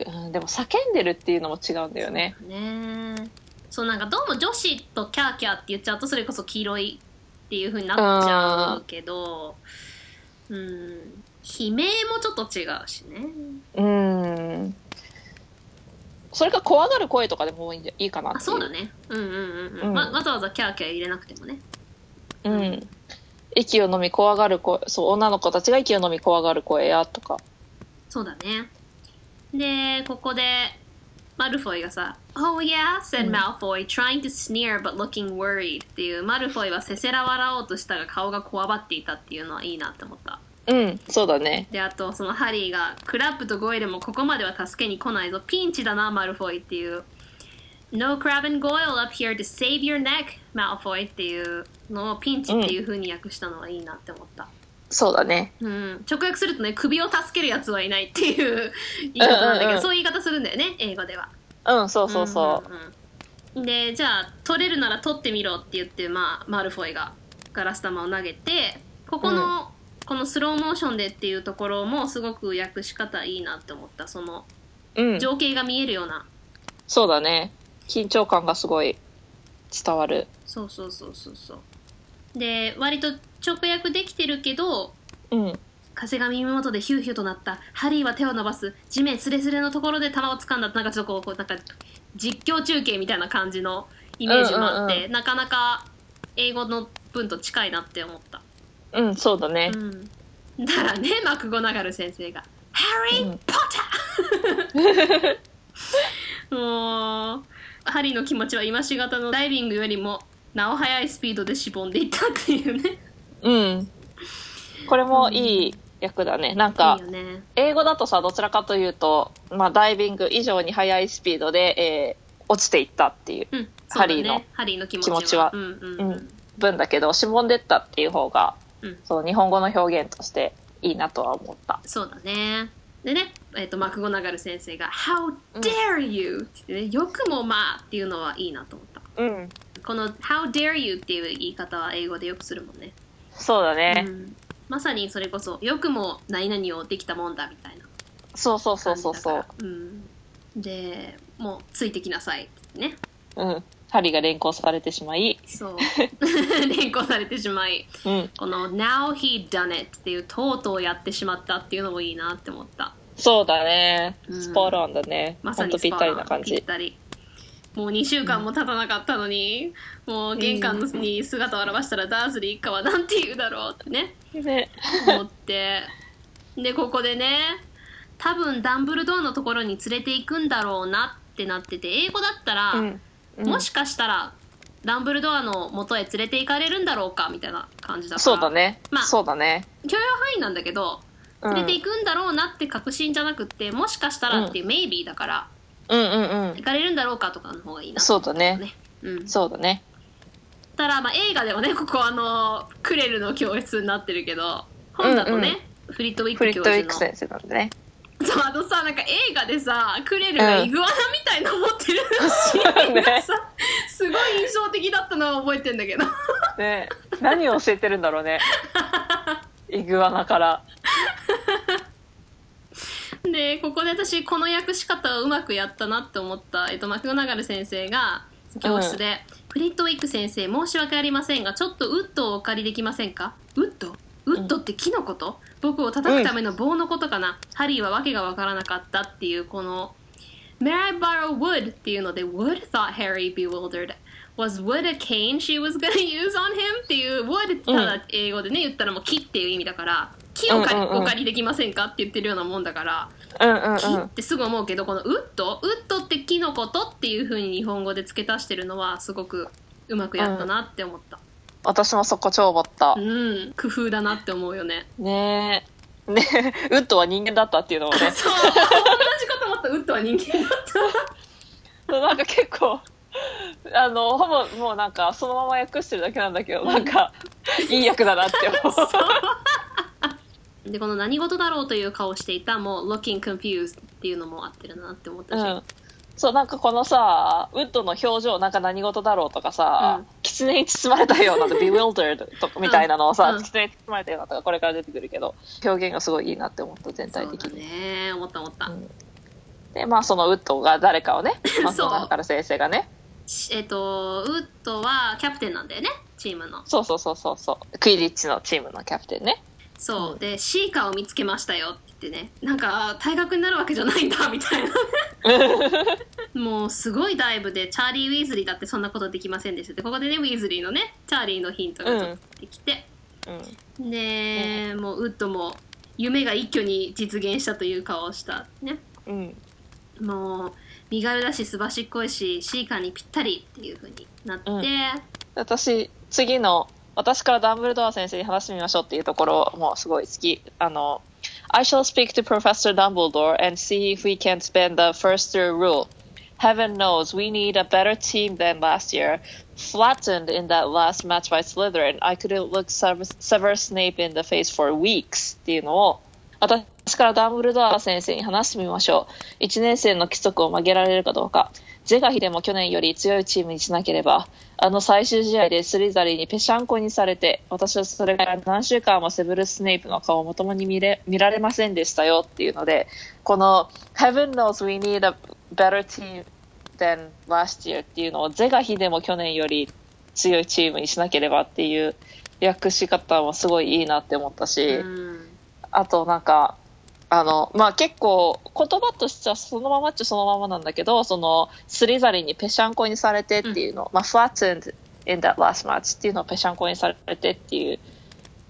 うん、でも叫んでるっていうのも違うんだよね。
ね。えそうなんかどうも女子とキャーキャーって言っちゃうとそれこそ黄色いっていう風になっちゃうけどうん悲鳴もちょっと違うしね。
うん。それか怖がる声とかでもいいんじゃいいかなっていう。
あそうだね。うんうんうん、う
うん
ん。わわざわざキャーキャー入れなくてもね。
うん。息を飲み怖がる声、そう、女の子たちが息を飲み怖がる声やとか。
そうだね。でここでマルフォイがさ「Oh yeah?」said
うん。
Malfoy trying to sneer but looking worried っていうマルフォイはせせら笑おうとしたが顔がこわばっていたっていうのはいいなって思った
うん、そうだね。
であとそのハリーがクラップとゴイルもここまでは助けに来ないぞ。ピンチだなマルフォイっていう。No crab and goyle up here to save your neck マルフォイっていうのをピンチっていう風に訳したのはいいなって思った、
そうだね。
うん、直訳するとね首を助けるやつはいないっていう 言い方なんだけど、
うんうんうん。
そういう言い方するんだよね英語では。
うん、そうそうそう。
んうんうん。でじゃあ取れるなら取ってみろって言って、まあ、マルフォイがガラス玉を投げてここの、このスローモーションでっていうところもすごく訳し方いいなって思った。その
うん、
情景が見えるような、
そうだね。緊張感がすごい伝わる。
そうそうそうそうそう。で割と直訳できてるけど
うん、
風が耳元でヒューヒューとなった。ハリーは手を伸ばす。地面スレスレのところで球を掴んだなんかちょっとこうこうなんか実況中継みたいな感じのイメージもあって、
うんうん。
なかなか英語の文と近いなって思った、
うん、そうだね。
うん、だからねマクゴナガル先生が「ハリー・
うん。
ポッター!」もうハリーの気持ちは今しがたのダイビングよりもなお速いスピードでしぼんでいったっていうね。
うん。これもいい役だね。なん
い
か
い、よね。
英語だとさ、どちらかというと、まあ、ダイビング以上に速いスピードで、えー落ちていったっていう
うんね。
ハリーの
ハリーの
気持ちは。
うんうん
う
うん。ん
文だけど、しぼんでったっていう方が、
うん
そう、日本語の表現としていいなとは思った。
そうだね。でね、えっとマクゴナガル先生が「How dare you!」って言ってね、よくもまあっていうのはいいなと思った。
うん。
この「How dare you!」っていう言い方は英語でよくするもんね。
そうだね。
うん、まさにそれこそよくも何々をできたもんだみたいな
そうそうそうそうそう。
うん、でもうついてきなさいってね。
うん。針が連行されてしまい、
そう 連行されてしまい
うん。
この「Now he done it」っていうとうとうやってしまったっていうのもいいなって思った。
そうだね。
うん
スポットオンだね。
まさに
ぴったりな感じ。
ぴったりもう2週間も経たなかったのに、もう玄関に姿を現したらダーズリー一家はなんて言うだろうってね
ね。
思ってでここでね多分ダンブルドアのところに連れて行くんだろうなってなってて英語だったら、
うん。
もしかしたらダンブルドアの元へ連れて行かれるんだろうかみたいな感じだから
そうだね。
まあ
そうだね。
許容範囲なんだけど
うん
連れて行くんだろうなって確信じゃなくってもしかしたらっていう、メイビーだから
うんうんうん
行。かれるんだろうかとかの方がいいな
そうだね。
うん、
そうだね。
ただまあ映画ではねここあのクレルの教室になってるけど本だとね、フリットウィッ
フリットウィック
ク教授の
先生なんでね。
そうあのさなんか映画でさクレルがイグアナみたいなの持ってるシーンがさ、すごい印象的だったのは覚えてんだけど。
ね。何を教えてるんだろうね。イグアナから。
でここで私この訳し方をうまくやったなって思った、えっと、マクゴナガル先生が教室で、プリットウィック先生申し訳ありませんがちょっとウッドをお借りできませんか？ウッド？ウッドって木のこと、僕を叩くための棒のことかな、ハリーは訳がわからなかったっていうこの May I borrow wood? っていうので Wood thought Harry bewildered. Was wood a cane she was gonna use on him? っていう wood ってただ英語でね言ったらもう木っていう意味だから木を借り
うんうんうん。
お借りできませんかって言ってるようなもんだから
うんうん
木
うん。
ってすぐ思うけどこのウッド？ウッドって木のこと？っていう風に日本語で付け足してるのはすごくうまくやったなって思った
私もそこ超思った。
うん。工夫だなって思うよね。
ねえ。ねウッドは人間だったっていうのもね。
そう。同じこと思った。ウッドは人間だっ
なんか結構あのほぼもうなんかそのまま訳してるだけなんだけどなんかいい役だなって思う。
た でこの何事だろうという顔をしていたもう looking confused っていうのも合ってるなって思ったし、
うんそうなんかこのさウッドの表情なんか何事だろうとかさ、
うん。
狐に包まれたような bewildered とかみたいなのをさ、
うん。
狐に包まれたようなとかこれから出てくるけど表現がすごいいいなって思った全体的に、
ね。思った思った、
うん。でまあそのウッドが誰かをねマ
そう。
クドナル先生がね。
しえっ、とウッドはキャプテンなんだよねチームの。
そうそうそうそうそう。クイリッチのチームのキャプテンね。
そう、
うん
でシーカーを見つけましたよって言ってね。なんか退学になるわけじゃないんだみたいな もうすごいダイブでチャーリー・ウィーズリーだってそんなことできませんでしたでここでねウィーズリーのねチャーリーのヒントがちょっと出てきて、
うん。
で、もうウッドも夢が一挙に実現したという顔をしたね。
うん。
もう身軽だしすばしっこいしシーカーにぴったりっていう風になって、
うん。私次の私からダンブルドア先生に話してみましょうっていうところもすごい好き。あの I shall speak to Professor Dumbledore and see if we can spend the first year rule Heaven knows we need a better team than last year. Flattened in that last match by Slytherin, I couldn't look Severus Severus Snape in the face for weeks. っていうのを、私からダンブルドア先生に話してみましょう。1年生の規則を曲げられるかどうか。是が非でも去年より強いチームにしなければ、 あの最終試合でスリザリーにぺしゃんこにされて、私はそれから何週間もセブルス・スネイプの顔をまともに見れ見られませんでしたよっていうので、この Heaven knows we need a better team than last year っていうのを是が非でも去年より強いチームにしなければっていう訳し方もすごいいいなって思ったし、
うん。
あとなんか、あの、まあ、結構言葉としてはそのままっちゃそのままなんだけど、そのスリザリにぺしゃんこにされてっていうの、まあ、flattened in that last match っていうのをぺしゃんこにされてっていう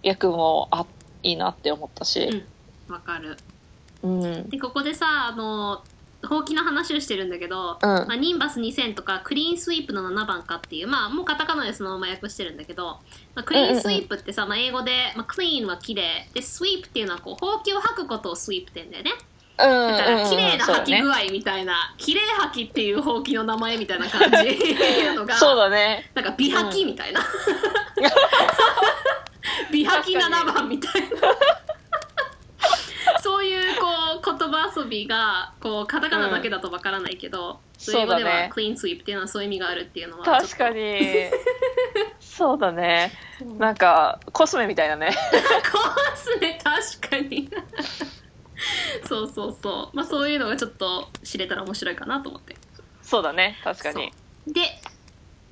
役もあいいなって思ったし、
わかる。
うん。
でここでさあのほうきの話をしてるんだけど、
うん。
まあ、ニンバス2000とかクリーンスイープの7番かっていうまあもうカタカナでそのまま訳してるんだけど、まあ、クリーンスイープってさ、まあ、英語で、まあ、クリーンは綺麗。でスイープっていうのはこうほうきを吐くことをスイープって言うんだよね。
うん
だから綺麗な吐き具合みたいな、綺麗吐きっていうほうきの名前みたいな感じ。いうのが
そうだね。
なんか美吐きみたいな、美吐き7番みたいな そういうこう言葉遊びがこうカタカナだけだとわからないけど、そういう英語ではクリーンスイープっていうのはそういう意味があるっていうのは
確かに。そうだね。なんか、コスメみたいなね。
コスメ確かにそうそうそうまあそういうのがちょっと知れたら面白いかなと思って
そうだね。確かに。
で、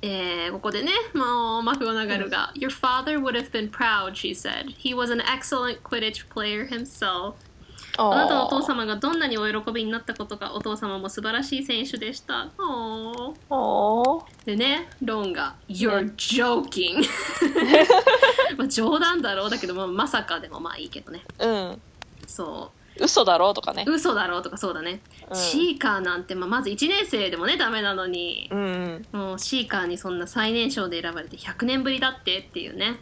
えーここでね、もうマクゴナガルが、Your father would have been proud, she said. He was an excellent Quidditch player himself. あなたのお父様がどんなにお喜びになったことか、お父様も素晴らしい選手でした。でね、ロンが、You're joking! まあ冗談だろうだけど、まあ、まさかでもまあいいけどね。
うん。
そ
嘘だろうとかね
う。。嘘だろうとかそうだね。
うん
シーカーなんて、まあ、まず1年生でもね、ダメなのに、
うん
もうシーカーにそんな最年少で選ばれて100年ぶりだってっていうね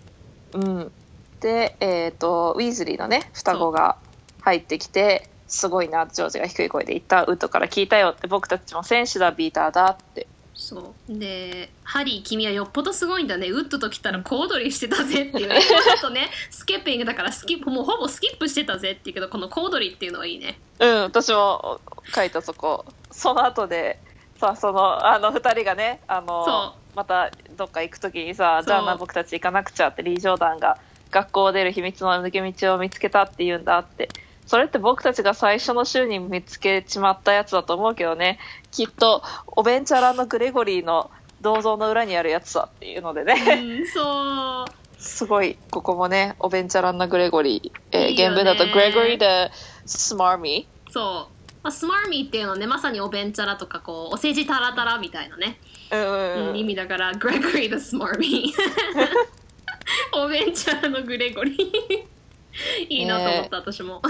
うん。うん。で、えっ、と、ウィーズリーのね、双子が入ってきて、すごいな、ジョージが低い声で言った、ウッドから聞いたよって、僕たちも選手だ、ビーターだって。
そうで「ハリー君はよっぽどすごいんだねウッドと来たら小躍りしてたぜ」っていうね ちょっとねスキッピングだからスキップもうほぼスキップしてたぜっていうけどこの小躍りっていうのはいいね
うん、私も書いたそこ。その後で、さ、その、あの、二人がね、あの、またどっか行くときにさ、じゃあな僕たち行かなくちゃってリー・ジョーダンが学校を出る秘密の抜け道を見つけたって言うんだって。それって僕たちが最初の週に見つけちまったやつだと思うけどね。きっと、おべんちゃらのグレゴリーの銅像の裏にあるやつだっていうので
う
ね。
んそう
すごい、ここもね、おべんちゃらのグレゴリー。えー原文だと、グレゴリーで、スマーミ
そう、まあ、スマーミーっていうのはねまさにおべんちゃらとかこうお世辞タラタラみたいなね、
ー。うんうんうん。
意味だからグレゴリー・ the スマーミー おべんちゃらのグレゴリー いいなと思った、私も。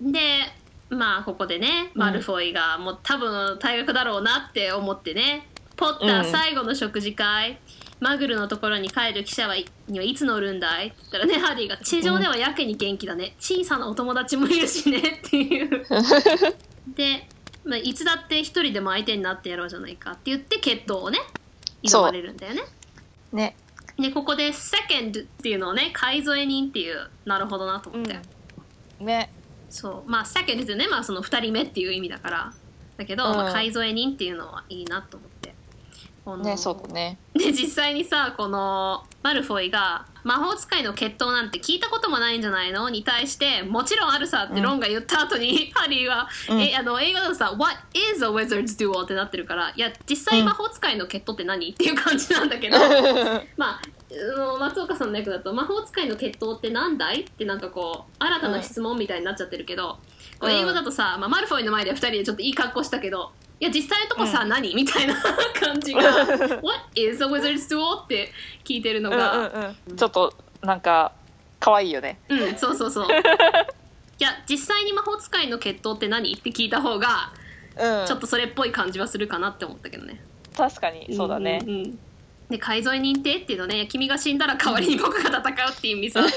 でまあここでねマルフォイがもう多分退学だろうなって思ってねポッター
うん。
最後の食事会、マグルのところに帰る記者はいにはいつ乗るんだい？って言ったらねハリーが地上ではやけに元気だね。小さなお友達もいるしねっていう。で、まあ、いつだって一人でも相手になってやろうじゃないかって言って決闘をね挑まれるんだよね。
ね。
でここで second っていうのをね買い添え人っていうなるほどなと思って、
ね。
そう。まあ second ってね。まあその2人目っていう意味だから。だけど、
うん。
まあ、買い添え人っていうのはいいなと思って
ね、そうだね。
で実際にさこのマルフォイが魔法使いの決闘なんて聞いたこともないんじゃないの？に対してもちろんあるさってロンが言った後に、ハリーは、
うん。
えあの映画だとさ「What is a wizard's duel?」ってなってるからいや実際魔法使いの決闘って何？っていう感じなんだけど まあ松岡さんの役だと魔法使いの決闘ってなんだい？ってなんかこう新たな質問みたいになっちゃってるけど、こう英語だとさ、まあ、マルフォイの前で2人でちょっといい格好したけどいや実際のとこさ、
うん
何みたいな感じが「What is a wizard's duel?」って聞いてるの
うん
が
うんうん。ちょっと、なんか、可愛いよね。
うん、そうそうそう いや実際に魔法使いの決闘って何って聞いた方が
うん。
ちょっとそれっぽい感じはするかなって思ったけどね
確かに、そうだね。
んんんで改造認定っていうのね君が死んだら代わりに僕が戦うっていう意味さあって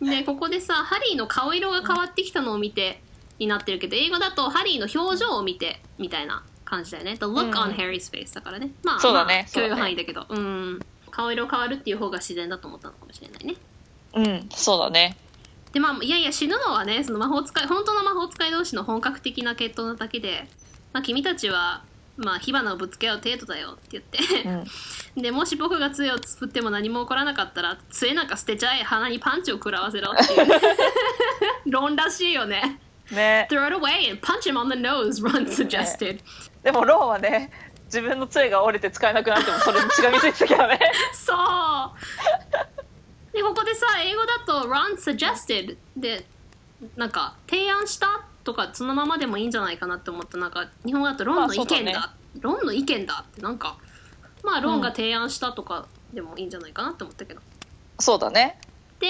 でここでさハリーの顔色が変わってきたのを見てになってるけど英語だとハリーの表情を見てみたいな感じだよね。The look
うん。
On Harry's face だからね。まあ
そうだね。
まあ、許容
そうだね。
範囲だけど。うん。顔色変わるっていう方が自然だと思ったのかもしれないね。
うん、そうだね。
でまあいやいや死ぬのはねその魔法使い本当の魔法使い同士の本格的な決闘なだけで、まあ、君たちはまあ火花をぶつけ合う程度だよって言って。
うん。
でもし僕が杖を作っても何も起こらなかったら杖なんか捨てちゃえ。鼻にパンチを食らわせろっていう。論らしいよね
ね。
Throw it away. And punch him on the nose Ron suggested.
でも、ロンはね、自分の杖が折れて使えなくなっても、それにしがみついてたけどね。
そう。でここでさ英語だと Ron suggested でなんか提案したとかそのままでもいいんじゃないかなって思った。なんか日本語だとロンの意見だ,、
まあ
ロンの意見だってなんかまあロンが提案したとかでもいいんじゃないかなって思ったけど、
そうだね。
で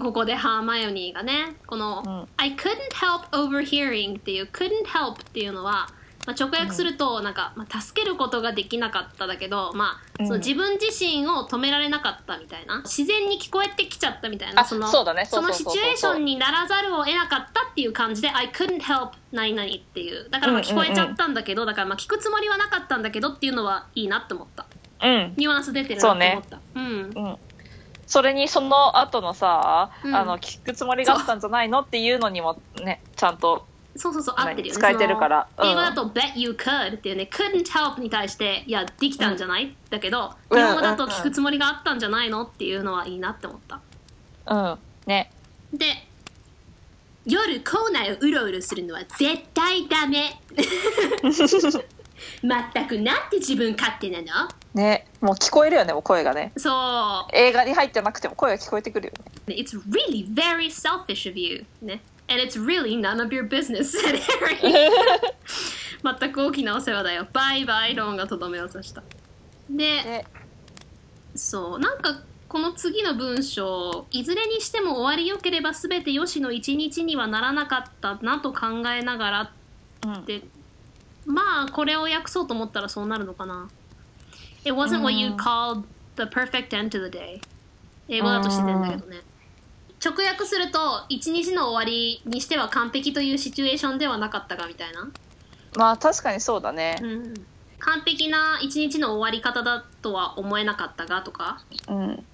ここでハーマイオニーがねこの、
うん。
I couldn't help overhearing っていう couldn't help っていうのは、まあ、直訳するとなんか、まあ、助けることができなかっただけど、まあ、その
うん
自分自身を止められなかったみたいな自然に聞こえてきちゃったみたいな
あそ
の
そうそう
シチュエーションにならざるを得なかったっていう感じで I couldn't help 何々っていう。だからまあ聞こえちゃったんだけど、だからまあ聞くつもりはなかったんだけどっていうのはいいなって思った。
うん。
ニュアンス出てるなって思った。う,、ん。
うん。それにその後のさ、
うん。
あの、聞くつもりがあったんじゃないのっていうのにもね、ちゃんと、
そうそうそう合ってるよね。
使えてるから。
英語だと bet you could っていうね couldn't help に対していやできたんじゃない、だけど
うん
日本語だと聞くつもりがあったんじゃないのっていうのはいいなって思った。
うん。ね。
で夜校内をうろうろするのは絶対ダメ。全くなんて自分勝手なの？
ね。もう聞こえるよね、もう声がね。
そう
映画に入ってなくても声が聞こえてくるよね。
It's really very selfish of you ね And it's really none of your business said Harry 全く大きなお世話だよバイバイロンがとどめを刺したで
で、
そうなんかこの次の文章いずれにしても終わりよければ全てよしの一日にはならなかったなと考えながら
うん
っ。てまあこれを訳そうと思ったらそうなるのかな It wasn't what you
うん
called the perfect end to the day 英語だと自然だけどね直訳すると一日の終わりにしては完璧というシチュエーションではなかったかみたいな
まあ確かにそうだね。
うん完璧な一日の終わり方だとは思えなかったがとか
うん。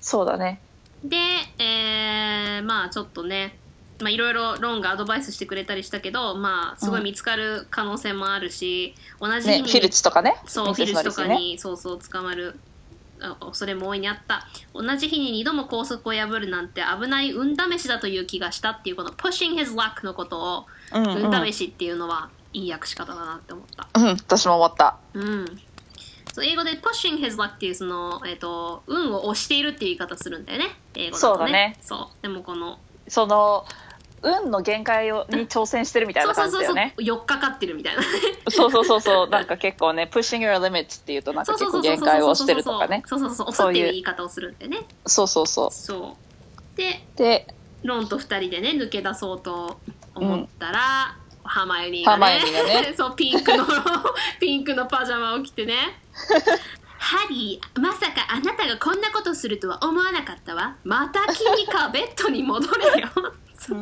そうだね。
で、えーまあちょっとねまあいろいろロンがアドバイスしてくれたりしたけどまあすごい見つかる可能性もあるし、同じ日
ね、
に、
フィルツとかね。
そうフィルスとかに、そうそう捕まるあ恐れも大いにあった同じ日に2度も拘束を破るなんて危ない運試しだという気がしたっていうこの pushing his luck のことを
うんうん。
運試しっていうのはいい訳し方だなって思った
うん、私も思った。
うんそう英語で pushing his luck っていうその、えっと運を押しているっていう言い方するんだよね英語だとね
そうだね
そうでもこの
その、運の限界をに挑戦してるみたいな
そうそうそうそう。
感じだよね。
4日かってるみたいな。
そうそうそうそう。なんか結構ね、pushing your limits っていうとなんか結構限界をしてるとかね。
そうそうそう
そいう。
そうう。っていう言い方をするんだよね。
そうそうそ
そう。で
う。で、
ロンと二人でね抜け出そうと思ったら、ハーマイオニーがね
がね。
そうピンクの ピンクのパジャマを着てね。ハリーまさかあなたがこんなことするとは思わなかったわ。また君かベッドに戻れよそう。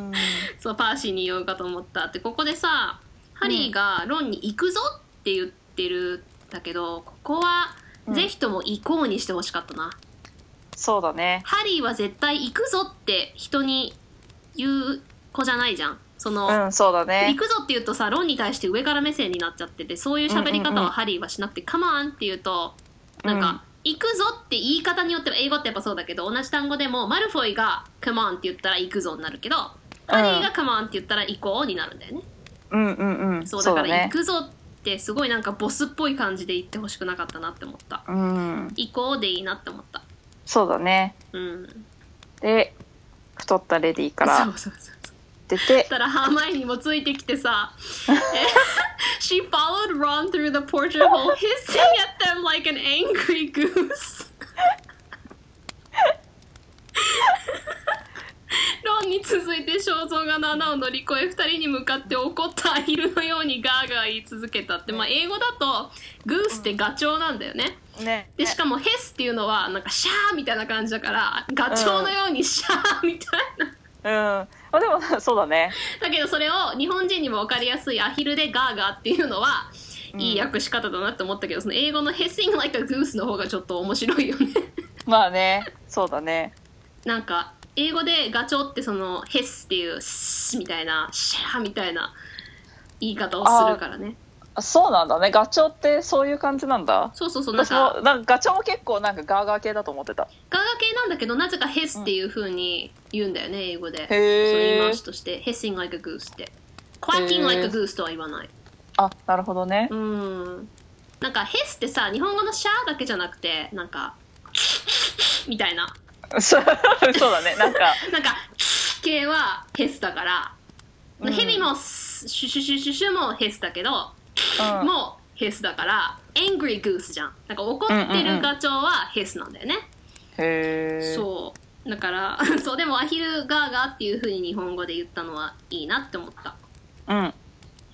そうパーシーに言おうかと思ったってここでさハリーがロンに行くぞって言ってるんだけどここは
うん。
ぜひとも行こうにしてほしかったな、
そうだね。
ハリーは絶対行くぞって人に言う子じゃないじゃん。その、
うん、そうだ
行
ね。
くぞって言うとさロンに対して上から目線になっちゃっててそういう喋り方はハリーはしなくて「カモン」って言うとなんか、行くぞって言い方によっては英語ってやっぱそうだけど同じ単語でもマルフォイが「カモン」って言ったら行くぞになるけど、ハリーが「カモン」って言ったら行こうになるんだよね
うんうんうん。
そうだから行
ね。
くぞってすごいなんかボスっぽい感じで言ってほしくなかったなって思った
うん。
行こうでいいなって思った
そうだね。
うん
で、太ったレディーか
そ
ら
うそうそう
出て
そし、たらハーマイオニーもついてきてさ。え She followed Ron through the portrait hole hissing at them like an angry goose. ロンに続いて肖像画の穴を乗り越え2人に向かって怒ったアヒルのようにガーガー言い続けたって、まあ、英語だとグースってガチョウなんだよね。
ね。
でしかもヘスっていうのはなんかシャーみたいな感じだからガチョウのようにシャーみたいな
うん。あでも、そうだね。
だけどそれを日本人にも分かりやすいアヒルでガーガーっていうのは、いい訳し方だなって思ったけどその英語の hissing like a goose の方がちょっと面白いよね
まあね。そうだね。
なんか英語でガチョウってその hiss っていうスッみたいなシャーみたいな言い方をするからね
あそうなんだね。ガチョウってそういう感じなんだ。
そうそうそうなん
私
か
も、なんかガチョウも結構なんかガーガー系だと思ってた。
ガーガー系なんだけどなぜか hiss っていう風に言うんだよね英語で
へ
その言い
え
回し。として hissing like a goose って quacking like a goose とは言わない
あ、なるほどね
う。んなんかヘスってさ日本語のシャーだけじゃなくてなんかみたいな
そう そうだね。なんか、
なんか系はヘスだから、
うん
ヘビもシュシュシュシュシュもヘスだけど、
うん。
もうヘスだから angry goose じゃん。なんか怒ってるガチョウはヘスなんだよね、
へえ。
そう。だから そうでもアヒルガーガーっていう風に日本語で言ったのはいいなって思った。
うん。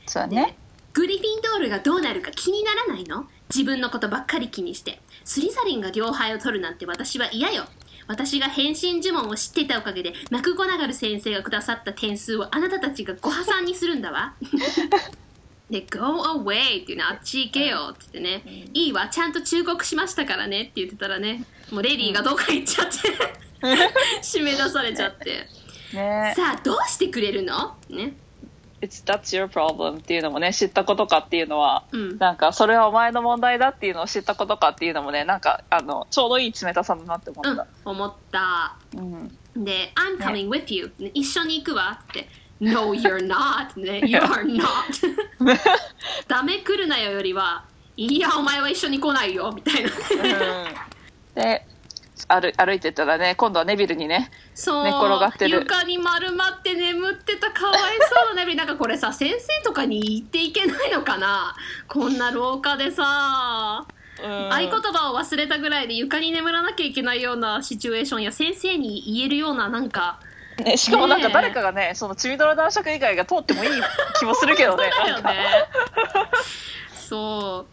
そうね。
グリフィンドールがどうなるか気にならないの？自分のことばっかり気にして。スリザリンが両杯を取るなんて私は嫌よ。私が変身呪文を知っていたおかげでマクゴナガル先生がくださった点数をあなたたちがご破産にするんだわ で「Go away」っていうねあっち行けよって言ってね、いいわちゃんと忠告しましたからねって言ってたらねもうレディーがどっか行っちゃって 締め出されちゃって
ね。
さあどうしてくれるの？ね
It's that's your problem っていうのもね、知ったことかっていうのは、
うん
なんか、それはお前の問題だっていうのを知ったことかっていうのもね、なんか、あの、ちょうどいい冷たさだなって思
うん
った。
思った
うん。
で、I'm coming with you、ね一緒に行くわって。No, you're not. ね、You are not. ダメ来るなよよりは、いや、お前は一緒に来ないよ、みたいな。
で、歩歩いてたらね、今度はネビルにね、
そう、
寝転がってる
床に丸まって眠ってたかわいそうなね。なんかこれさ、先生とかに言っていけないのかな？こんな廊下でさ、
うん
合言葉を忘れたぐらいで床に眠らなきゃいけないようなシチュエーションや先生に言えるようななんか、
ね、しかもなんか誰かがね、そのちみどろ男爵以外が通ってもいい気もするけどね。
ね。そ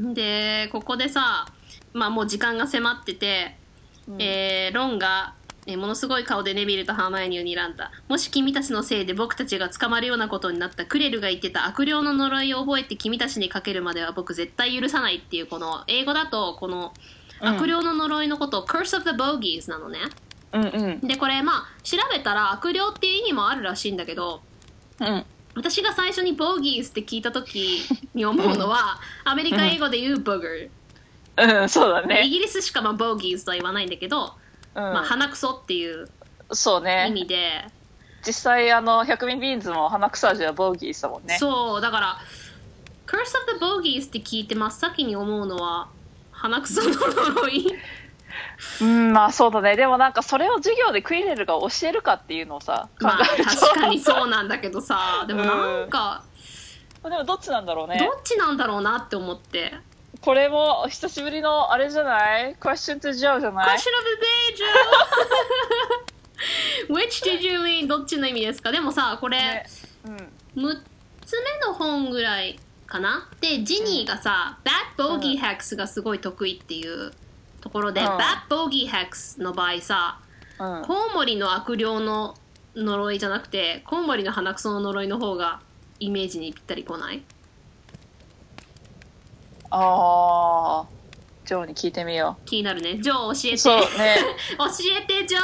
う。で、ここでさ、まあもう時間が迫ってて、
うん
えーロンが、えーものすごい顔でネビルとハーマイオニーを睨んだ。もし君たちのせいで僕たちが捕まるようなことになったクレルが言ってた悪霊の呪いを覚えて君たちにかけるまでは僕絶対許さないっていうこの英語だとこの
うん
悪霊の呪いのことを Curse of the Bogies なのね。
うんうん。
でこれまあ調べたら悪霊っていう意味もあるらしいんだけど
うん。
私が最初にボーギーズって聞いた時に思うのはアメリカ英語で言うボーガー、
うんそうだ
イ
ね
ギリスしかまあボーギーズとは言わないんだけど、
うん。
まあ鼻くそっていう意
そうね。
味で、
実際あの百味ビーンズも鼻くそ味はボーギーしたもんね。
そうだから「Curse of the Bogies」って聞いて真っ先に思うのは鼻くその呪い
うんまあそうだね。でもなんかそれを授業でクイレルが教えるかっていうのをさ考
まあ
えると、
確かにそうなんだけどさ でもなんか
でもどっちなんだろうね。
どっちなんだろうなって思って。
これも久しぶりのあれじゃない ?Question to Joe じゃない
？Question of the Joe! Which did you mean? どっちの意味ですか？でもさ、これ、
ねうん。
6つ目の本ぐらいかな？で、ジニーがさ、Bad Bogey Hacks がすごい得意っていうところで、
うん
Bad Bogey の場合さ、
うん
コウモリの悪霊の呪いじゃなくて、コウモリの鼻くその呪いの方がイメージにぴったりこない？
ああジョーに聞いてみよ
気になるね。ジョー教えて。
ね
教えて、ジョ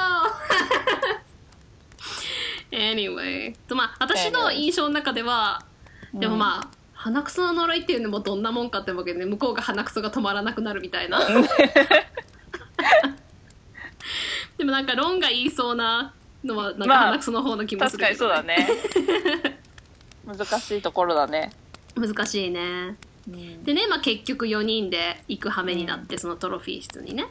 ー !anyway。と、まあ、私の印象の中では、でもまあ、鼻くその呪いっていうのもどんなもんかってわけで、向こうが鼻くそが止まらなくなるみたいな。でもなんか、ロンが言いそうなのは、なんか
まあ
鼻くその方の気もするけど、
確かにそうだ。ね 難しいところだね、
難しいね。でね、まあ結局4人で行く羽目になって、そのトロフィー室にね。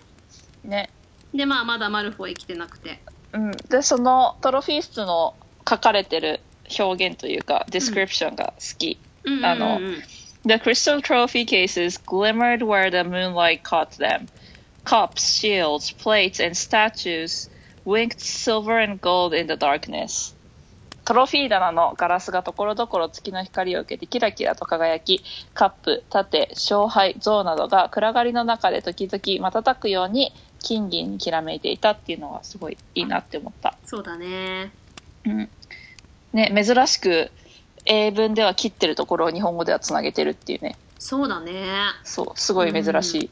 ね
で、まあまだマルフォイ来てなくて。
うん、でそのトロフィー室の書かれてる表現というか description が好き、
うんうんうんうん
あの The crystal trophy cases glimmered where the moonlight caught them. Cups, shields, plates, and statues winked silver and gold in the darkness. トロフィー棚のガラスがところどころ月の光を受けてキラキラと輝き、カップ、盾、勝敗、像などが暗がりの中で時々瞬くように金銀にきらめいていたっていうのがすごいいいなって思った。
そうだね。
うん。ね、珍しく英文では切ってるところを日本語ではつなげてるっていうね。
そうだね。
そう、すごい珍しい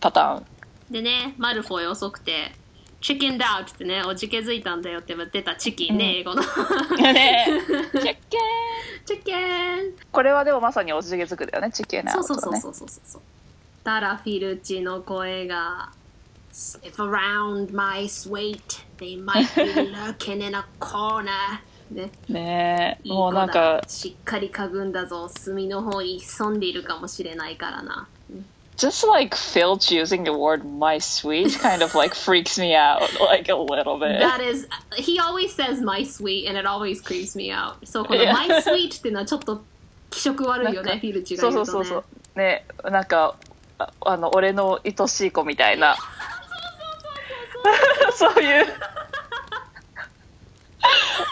パターン。
でね、マルフォイ遅くて、チキンダウトってね、おじけづいたんだよって言ってたチキンね、
うん
英語の。
ねチェッケー
チキン
これはでもまさにおじげづくだよね、チキンア
そう。そうそうそうそうそう。タラフィルチの声が、If around my sweet, they might be lurking in a corner. ね、
ね
いい
もうなんか、
しっかりかぐんだぞ、隅の方に潜んでいるかもしれないからな。
just like Filch using the word my sweet kind of like freaks me out like a little bit.
That is, he always says my sweet and it always creeps me out. そう、この my sweet っていうのはちょっと気色悪いよね、フィルチが
そ
言うとね。
うそうそうそう。ね、なんか、ああの、俺の愛しい子みたいな。そういう。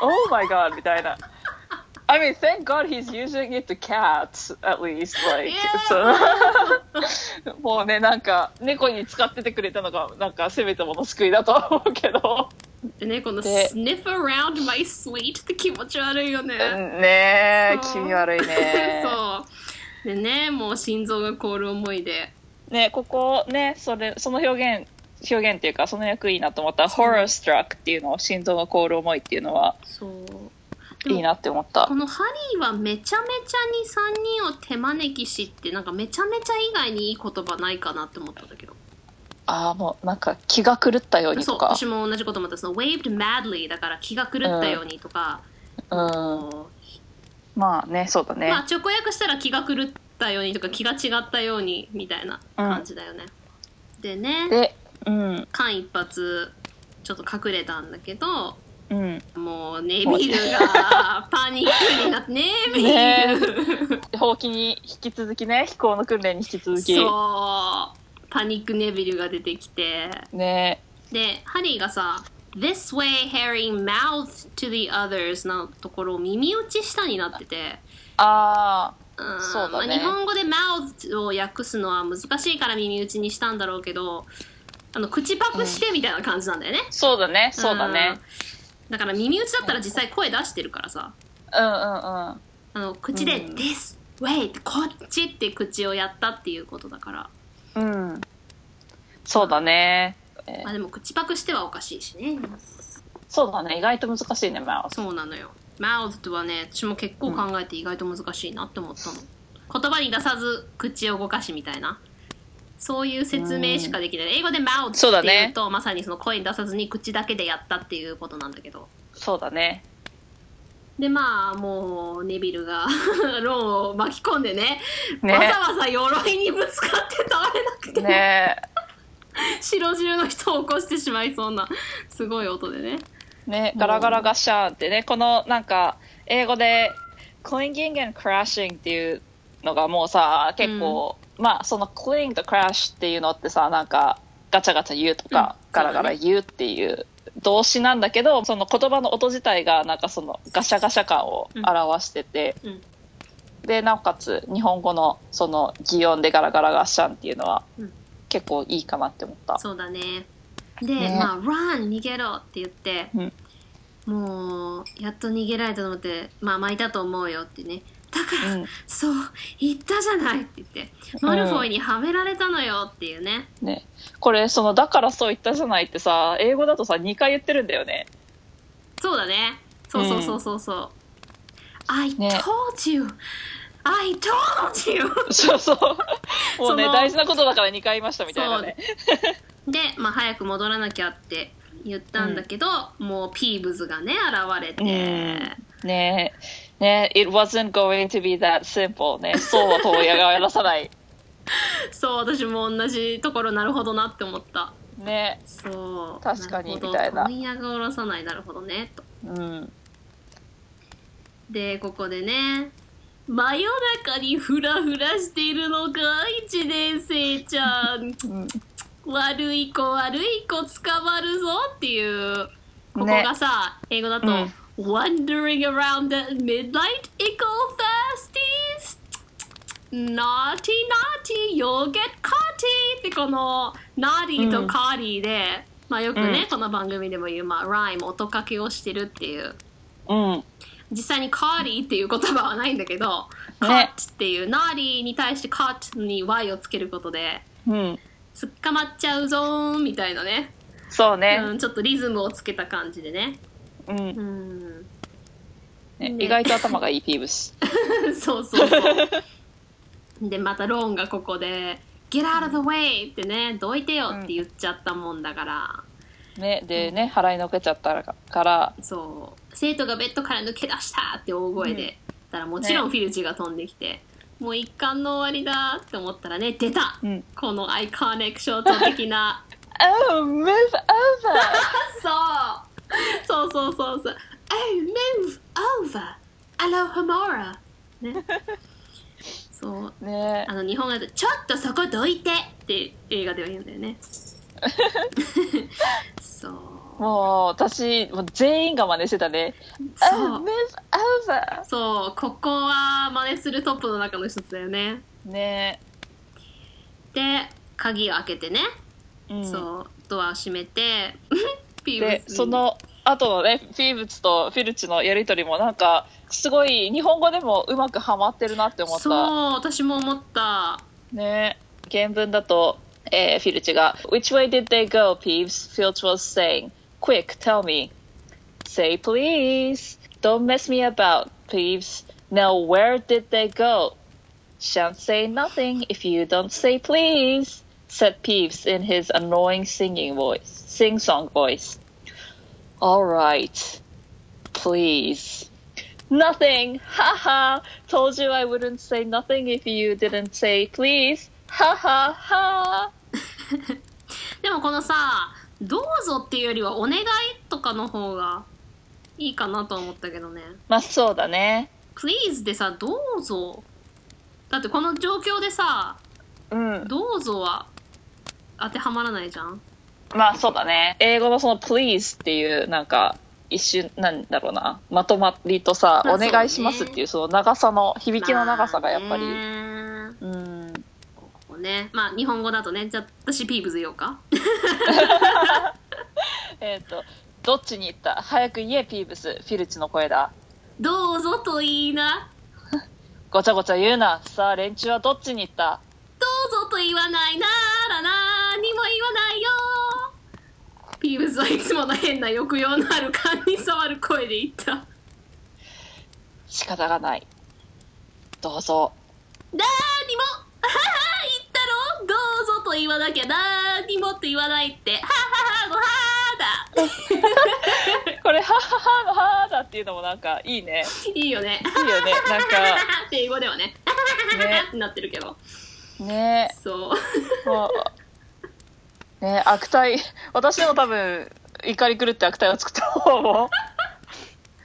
Oh my god みたいな。I mean, thank God he's using it to cats, at least. Like, う もうね、なんか、猫に使っててくれたのが、なんか、せめてもの救いだとは思うけど。
でね、この
で
sniff around my sweet って気持ち悪いよね。
ねえ、気味悪いね。
そう。でね、もう心臓が凍る思いで。
ね、ここね、それ、その表現、表現っていうか、その役いいなと思った。horror struck っていうのを、心臓が凍る思いっていうのは、
そう。
いいなって思った
こ。のハリーはめちゃめちゃに3人を手招きしって、なんかめちゃめちゃ以外にいい言葉ないかなって思ったんだけど。
ああ、もう、なんか、気が狂ったように
そう、
とか。
私も同じこと思った。その waved madly だから気が狂ったようにとか、
うん。
こ
まあね、そうだね。
うまあ直訳したら気が狂ったようにとか気が違ったようにみたいな感じだよね。でね、
で、うん、
間一髪ちょっと隠れたんだけど、
うん。
もうネビルがパニックになって、ネビル、
ほうきに引き続きね、飛行の訓練に引き続き。
そう、パニックネビルが出てきて、
ね。
で、ハリーがさ、This way Harry mouth to the others のところを耳打ち下になってて、
あ
うん。
そうだね。
まあ、日本語で mouth を訳すのは難しいから耳打ちにしたんだろうけど、あの口パクしてみたいな感じなんだよね。
あ、そうだね、そうだね。
うんだから耳打ちだったら実際声出してるからさ、
うんうんうん。
あの口で、
うん
This way ってこっちって口をやったっていうことだから。
うん。そうだね。
まあでも口パクしてはおかしいしね
そうだね意外と難しいねマウス
そうなのよ mouth はね私も結構考えて意外と難しいなって思ったの、言葉に出さず口を動かしみたいなそういう説明しかできない、英語で mouth
そうだね。
っていうとまさにその声に出さずに口だけでやったっていうことなんだけど。
そうだね。
でまあもうネビルが ロンを巻き込んでね
ね。
わざわざ鎧にぶつかって倒れなくて、
ね。
白汁の人を起こしてしまいそうなすごい音でね。
ねガラガラガッシャーンってねこのなんか英語で clinging and crashing っていうのがもうさ結構、まあその cling と crash っていうのってさなんかガチャガチャ言うとか、
うん。
ガラガラ言うっていう動詞なんだけどその言葉の音自体がなんかそのガシャガシャ感を表してて、
うん。
でなおかつ日本語のその擬音でガラガラガッシャンっていうのは
うん。
結構いいかなって思った。
そうだね。で、
ね。
まあ「run 逃げろ」って言って、
うん。
もうやっと逃げられたと思ってまあ巻いたと思うよってねだから、
うん。
そう言ったじゃないって言ってマルフォイにはめられたのよっていうね、
ね、これそのだからそう言ったじゃないってさ英語だとさ2回言ってるんだよね。
そうだね。そうそうそうそうそう、I
ね。
told you. I told you.
そうそう。もうね
その
大事なことだから2回言いましたみたいなね。
で、まあ、早く戻らなきゃって言ったんだけど、もうピーブズがね現れて、
ねね It wasn't going to be that simple ね。そうは東野がやらさない。
そう私も同じところなるほどなって思った。
ね。
そう
確かにみたいな。
問屋が下ろさないなるほどね。と
うん。
でここでね真夜中にフラフラしているのか一年生ちゃん。
うん。
悪い子悪い子捕まるぞっていう。ここ
ね
がさ、英語だと、
うん
Wandering around at midnight, eco thirsties. Naughty naughty, you'll get caughty. ってこの naughty と caughty で、まあよくね、
うん。
この番組でも言う、まあ、ライム音かけをしてるっていう。
うん。
実際に caughty っていう言葉はないんだけど、
ね。
caught っていう naughty に対して caught に y をつけることで
うん。
捕まっちゃうぞーんみたいなね。
そうね。
うん、ちょっとリズムをつけた感じでね。
うん。
うん。
ね。
ね。
意外と頭がいいピーブス。
そうそうそう。で、またローンがここで、Get out of the way! ってね、どいてよって言っちゃったもんだから、
ね。でね払いのけちゃったから。
そう、生徒がベッドから抜け出したって大声で、
うん。
たらもちろんフィルチが飛んできて、もう一貫の終わりだって思ったらね、出た、
うん。
このアイコニックショート的な、
Oh move over!
そう。そうそうそうそう。Oh, move over! Alohomora! ね。そう。
ね
あの、日本語だと、ちょっとそこどいてって映画では言うんだよね。そう。
もう私もう全員が真似してたね
そ
Oh
う
move over
そう、ここは真似するトップの中の一つだよね。
ね
で、鍵を開けてね、
うん
そう、ドアを閉めて、ピー
でその後のねフィーブツとフィルチのやりとりもなんかすごい日本語でもうまくはまってるなって思った
そう、私も思った。
ね原文だと、えーフィルチが「Which way did they go, Peeves?」Filch was saying「Quick, tell me." Say please. Don't mess me about, Peeves. Now where did they go? Shan't say nothing if you don't say please, said Peeves in his annoying singing voice, sing-song voice. All right, please. Nothing. Ha ha. Told you I wouldn't say nothing if you didn't say please. Ha ha.
でもこのさ「どうぞ」っていうよりは「お願い」とかの方がいいかなとは思ったけどね
まあそうだね。
「Please」でさ「どうぞ」だってこの状況でさ
うん「。
どうぞ」は当てはまらないじゃん
まあそうだね。英語のその please っていうなんか一瞬なんだろうな。まとまりとさ、
まあ
お願いしますっていうその長さの響きの長さがやっぱり。
まあね
うん。
ここねまあ日本語だとねじゃあ私ピーブズ言おうか
えっ、と、どっちに行った？早く言え、ピーブス。フィルチの声だ。
どうぞといいな
ごちゃごちゃ言うな。さあ、連中はどっちに行った？
どうぞと言わないならなにも言わないよピーブスはいつもの変な抑揚のある勘に触る声で言った。
仕方がない。どうぞ。
なーにもあはは言ったろどうぞと言わなきゃなーにもって言わないって。はははのはーだ
これ、はははのはーだっていうのもなんかいいね。
いいよね。
いいよね。なんか、
って英語ではね。
ね
なってるけど。
ね
そう。
ね悪態、私でも多分、怒り狂って悪態を作った方も、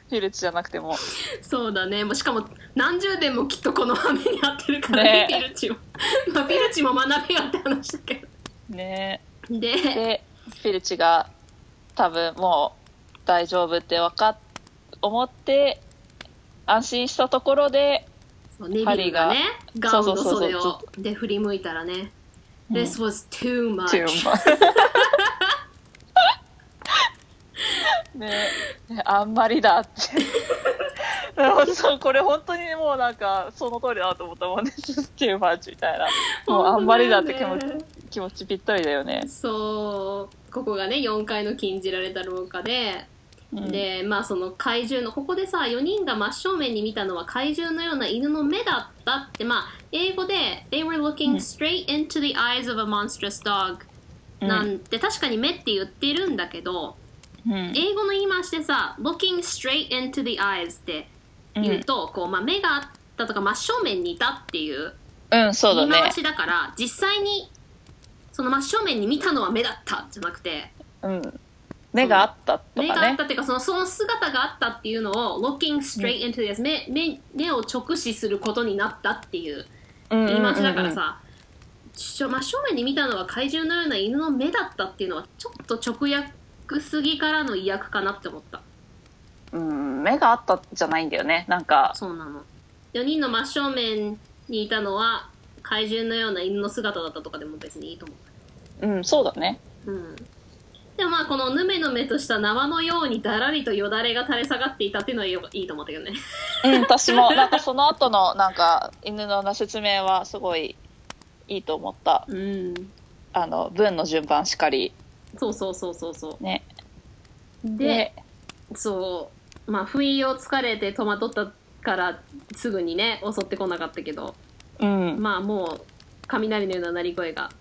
フィルチじゃなくても。
そうだね。もうしかも何十年もきっとこの羽目に合ってるからね、
ね
ピルチも。まあ、ピルチも学びがって話だけ
ね
ど。で、
で、フィルチが多分もう大丈夫って分かっ、思って、安心したところで、
そうネビルがね、ガウンの
そうそうそう
袖をで振り向いたらね、
うん
This was too much.
ーンマねあんまりだって。そうこれ本当にもうなんかその通りだと思ったもんね。チューマッチみたいな。もうあんまりだって気持ち
ね
気持ちぴったりだよね。
そう、ここがね、4階の禁じられた廊下で、
うん、
で、まあその怪獣の、ここでさ、4人が真正面に見たのは怪獣のような犬の目だったって、まあ、英語で、they were looking straight into the eyes of a monstrous dog
うん。
なんて確かに目って言ってるんだけど、
うん。
英語の言い回しでさ、looking straight into the eyes って言うと、こう、まあ目があったとか真正面にいたっていう言い回。しだから、実際にその真正面に見たのは目だったじゃなくて、
うん。目があったとかね
目があった。っていうかそのその姿があったっていうのを looking straight into the eyes 目目目を直視することになったっていう
言
言い回しだからさ、真正面に見たのは怪獣のような犬の目だったっていうのはちょっと直訳すぎからの意訳かなって思った
うん、目があったじゃないんだよね。なんか、
そうなの4人の真正面にいたのは怪獣のような犬の姿だったとかでも別にいいと思
うん、そうだね。
ううんでもまあこのヌメヌメとした縄のようにだらりとよだれが垂れ下がっていたっていうのはいいと思ったけどね
うん、私も、なんかその後の、なんか、犬の説明はすごいいいと思った。
うん
あの、文の順番しかり。
そうそうそうそうそ
ね。
うでそうまあ不意をつかれて戸惑ったからすぐにね襲ってこなかったけど
うん。
まあもう雷のような鳴り声が聞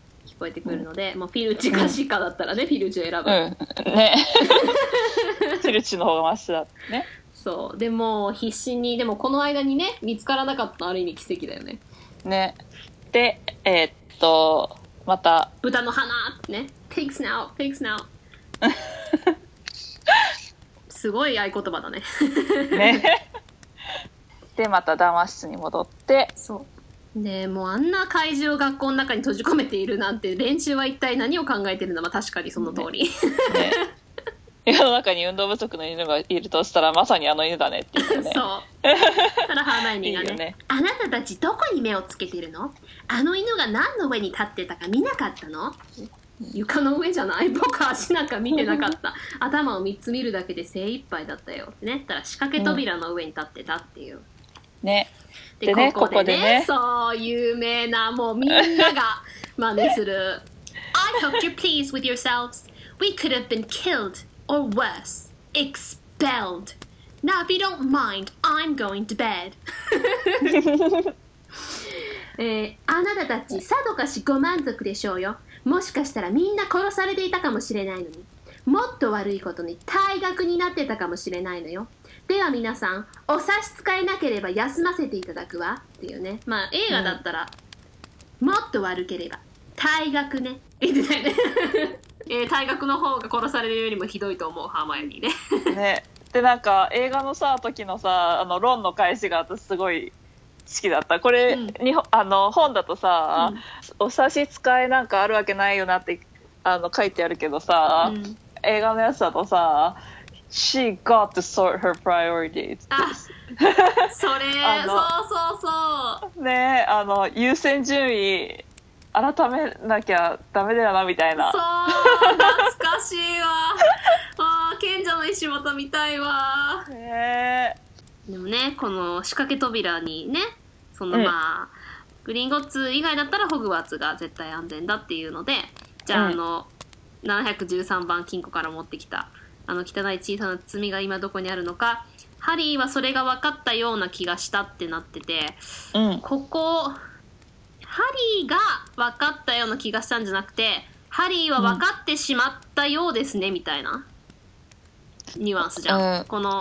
こえてくるので、もうフィルチかシカだったらね、フィルチを選ぶ、
うん。ね。フィルチの方がマシだ。ね。
そうでも必死にでもこの間にね見つからなかったのある意味奇跡だよね
ね。で、えーっと、また、
豚の花ってね pigs now pigs now すごい合言葉だね
ね。で、また談話室に戻って、
そうでもうあんな怪獣を学校の中に閉じ込めているなんて連中は一体何を考えてるの？まあ確かにその通り、
ね。世の中に運動不足の犬がいるとしたら、まさにあの犬だねっていうね。
そう。ただハーマイオニーがね。
ね
あなたたちどこに目をつけてるの？あの犬が何の上に立ってたか見なかったの？床の上じゃない。僕足なんか見てなかった。頭を3つ見るだけで精一杯だったよ。ってねたら仕掛け扉の上に立ってたっていう、
ね。でね
ここでねそう有名なもうみんなが真似する I hope you're pleased with yourselves we could have been killed or worse expelled now if you don't mind I'm going to bed えーあなたたちさぞかしご満足でしょうよもしかしたらみんな殺されていたかもしれないのにもっと悪いことに退学になってたかもしれないのよでは皆さんお差し支えなければ休ませていただくわ。っていうね。まあ映画だったら、もっと悪ければ退学ね。言ってたよね えー退学の方が殺されるよりもひどいと思うハーマイオニーね。
ね。で、なんか、映画のさ、時のさ、あの、ロンの返しが私すごい好きだった。これ、
うん。
日本あの、本だとさ、
うん。
お差し支えなんかあるわけないよなって、あの、書いてあるけどさ、
うん。
映画のやつだとさ、She got to sort her priorities.
あ それそうそうそう。
ねあの、優先順位、改めなきゃダメだよな、みたいな。
そう。懐かしいわ。あー賢者の石本見たいわ。
ね。
でもねこの仕掛け扉にねその
うん。
まあ、グリーンゴッツ以外だったらホグワーツが絶対安全だっていうのでじゃあ,、
うん。
あの713番金庫から持ってきたあの汚い小さな包みが今どこにあるのかハリーはそれが分かったような気がしたってなってて
うん。
ここハリーが分かったような気がしたんじゃなくてハリーは分かってしまったようですね、みたいな。ニュアンスじゃん、
うん。
この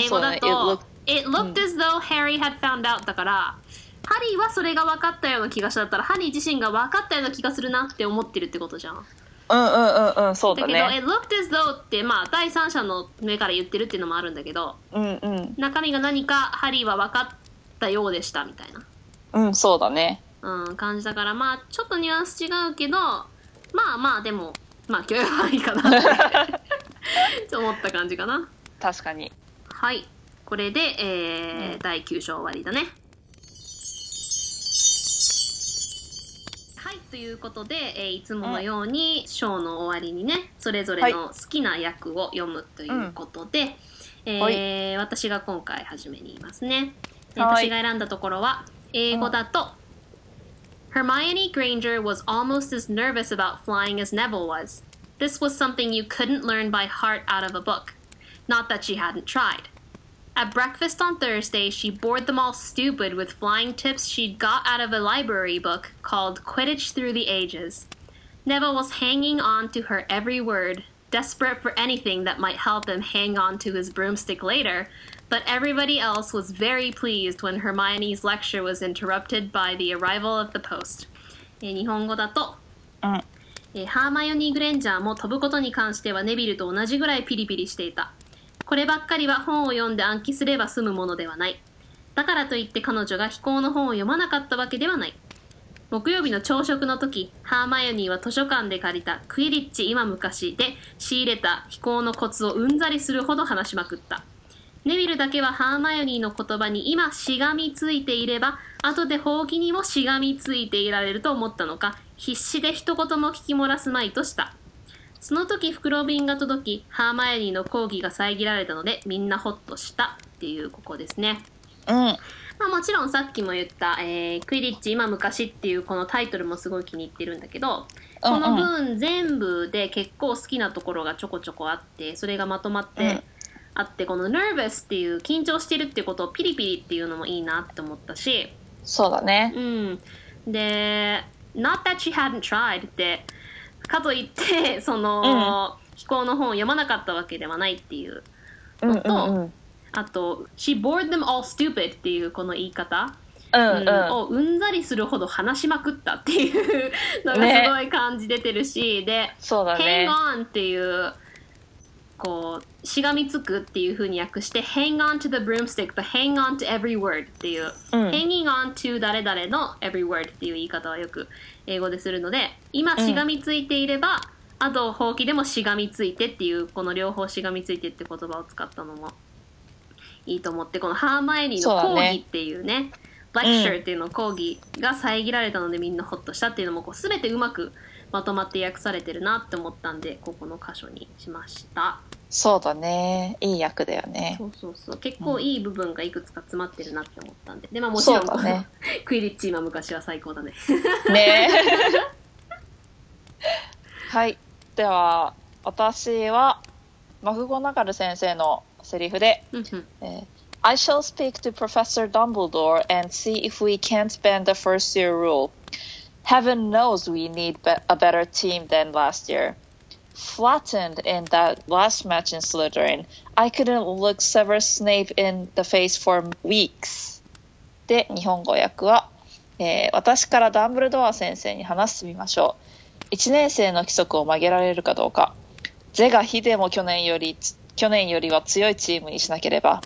英語だと It looked as though Harry had found out だからハリーはそれが分かったような気がしただったらハリー自身が分かったような気がするなって思ってるってことじゃん。
うんうんうんうん、そうだ
だけど、
ね。
It looked as though ってまあ第三者の目から言ってるっていうのもあるんだけど
うんうん。
中身が何かハリーは分かったようでしたみたいな
うん、そうだね。
うん、感じだからまあちょっとニュアンス違うけどまあまあでもまあ許容範囲かなって思った感じかな
確かに。
はいこれで、えー
うん
第9章終わりだねということで、えーいつものように章の終わりにねそれぞれの好きな役を読むということで、えー私が今回初めに言いますね、えー
はい
私が選んだところは英語だと、Hermione Granger was almost as nervous about flying as Neville was. This was something you couldn't learn by heart out of a book. Not that she hadn't tried. At breakfast on Thursday, she bored them all stupid with flying tips she'd got out of a library book called Quidditch Through the Ages. Neville was hanging on to her every word, desperate for anything that might help him hang on to his broomstick later, but everybody else was very pleased when Hermione's lecture was interrupted by the arrival of the post. えー日本語だと、
うん。
えーハーマイオニー・グレンジャーも飛ぶことに関してはネビルと同じぐらいピリピリしていた。 こればっかりは本を読んで暗記すれば済むものではない。だからといって彼女が飛行の本を読まなかったわけではない。木曜日の朝食の時、ハーマイオニーは図書館で借りたクイリッチ今昔で仕入れた飛行のコツをうんざりするほど話しまくった。ネビルだけはハーマイオニーの言葉に今しがみついていれば、後でほうきにもしがみついていられると思ったのか、必死で一言も聞き漏らすまいとした。その時袋瓶が届き、ハーマイオニーの講義が遮られたので、みんなホッとしたっていうここですね。
うん。
まあもちろんさっきも言った、えークイリッチ今昔っていうこのタイトルもすごい気に入ってるんだけど、この分全部で結構好きなところがちょこちょこあって、それがまとまってあって、この nervous っていう緊張してるっていうことをピリピリっていうのもいいなって思ったし、
そうだね。
うん。で、not that she hadn't tried って、かといって、その、飛行の本を読まなかったわけではないっていう。
うんうんうん。
あと、she bored them all stupid っていうこの言い方。
うん
うん
うん。
をうんざりするほど話しまくったっていうのが
ね
すごい感じ出てるし、で、
そうだ
hang
ね。
on っていう、こう、しがみつくっていう風に訳して、hang on to the broomstick, but hang on to every word っていう、
うん
hanging on to 誰々の every word っていう言い方はよく英語でするので、今しがみついていれば、あと、ほうきでもしがみついてっていう、この両方しがみついてって言葉を使ったのもいいと思って、このハーマイオニーの講義っていうね、lecture っていうの講義が遮られたのでみんなホッとしたっていうのもこう全てうまくまとまって訳されてるなって思ったんで、ここの箇所にしました。
そうだね。いい役だよね。
そうそうそう。結構いい部分がいくつか詰まってるなって思ったんで。で、まあもちろんこの、
そうだね
クイリッチ今昔は最高だね。
ねはい。では、私は、マクゴナガル先生のセリフで、
うんうん
えー I shall speak to Professor Dumbledore and see if we can't bend the first year rule. Heaven knows we need be- a better team than last year. Flattened in that last match in Slytherin, I couldn't look Severus Snape in the face for weeks. で、日本語訳は、えー私からダンブルドア先生に話してみましょう。1年生の規則を曲げられるかどうか。ゼがヒデも去年より、去年よりは強いチームにしなければ。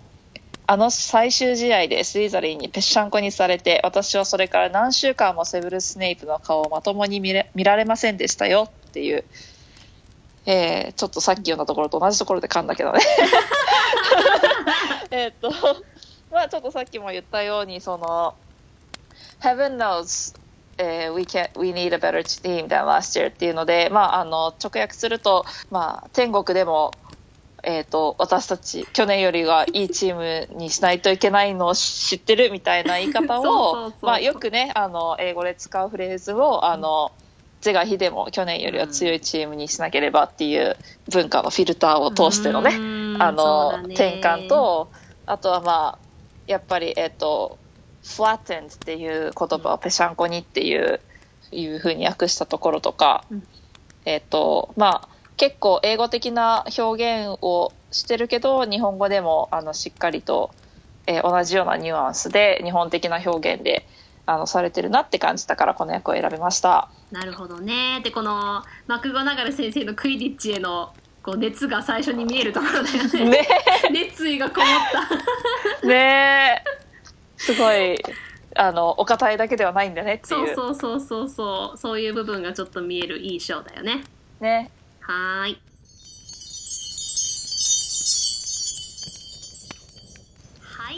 あの最終試合でスリザリンにぺっしゃんこにされて、私はそれから何週間もセブルス・スネイプの顔をまともに見れ見られませんでしたよっていう、えーちょっとさっき読んだところと同じところで噛んだけどね。えっと、まあちょっとさっきも言ったように、その、Heaven knows、えー we, can, we need a better team than last year っていうので、まあ、あの直訳すると、まあ、天国でも、えー、と私たち去年よりはいいチームにしないといけないのを知ってるみたいな言い方をまあよくねあの英語で使うフレーズをあの是が非でも去年よりは強いチームにしなければっていう文化のフィルターを通してのね、
うん。
あの、
ね。
転換と、あとはまあ、やっぱり、えっ、と、flattened っていう言葉をぺしゃんこにっていう、いうふうに訳したところとか、
うん。
えっ、と、まあ、結構英語的な表現をしてるけど、日本語でも、あの、しっかりと、えー同じようなニュアンスで、日本的な表現で、あの、されてるなって感じたから、この役を選びました。
なるほどねでこのマクゴナガル先生のクイディッチへのこう熱が最初に見えるところだよね
ね
熱意がこもった
ねえ。すごい、あの、お堅いだけではないんだねって
そう
いう。
そうそうそうそうそういう部分がちょっと見えるいいショーだよね
ね。
はーい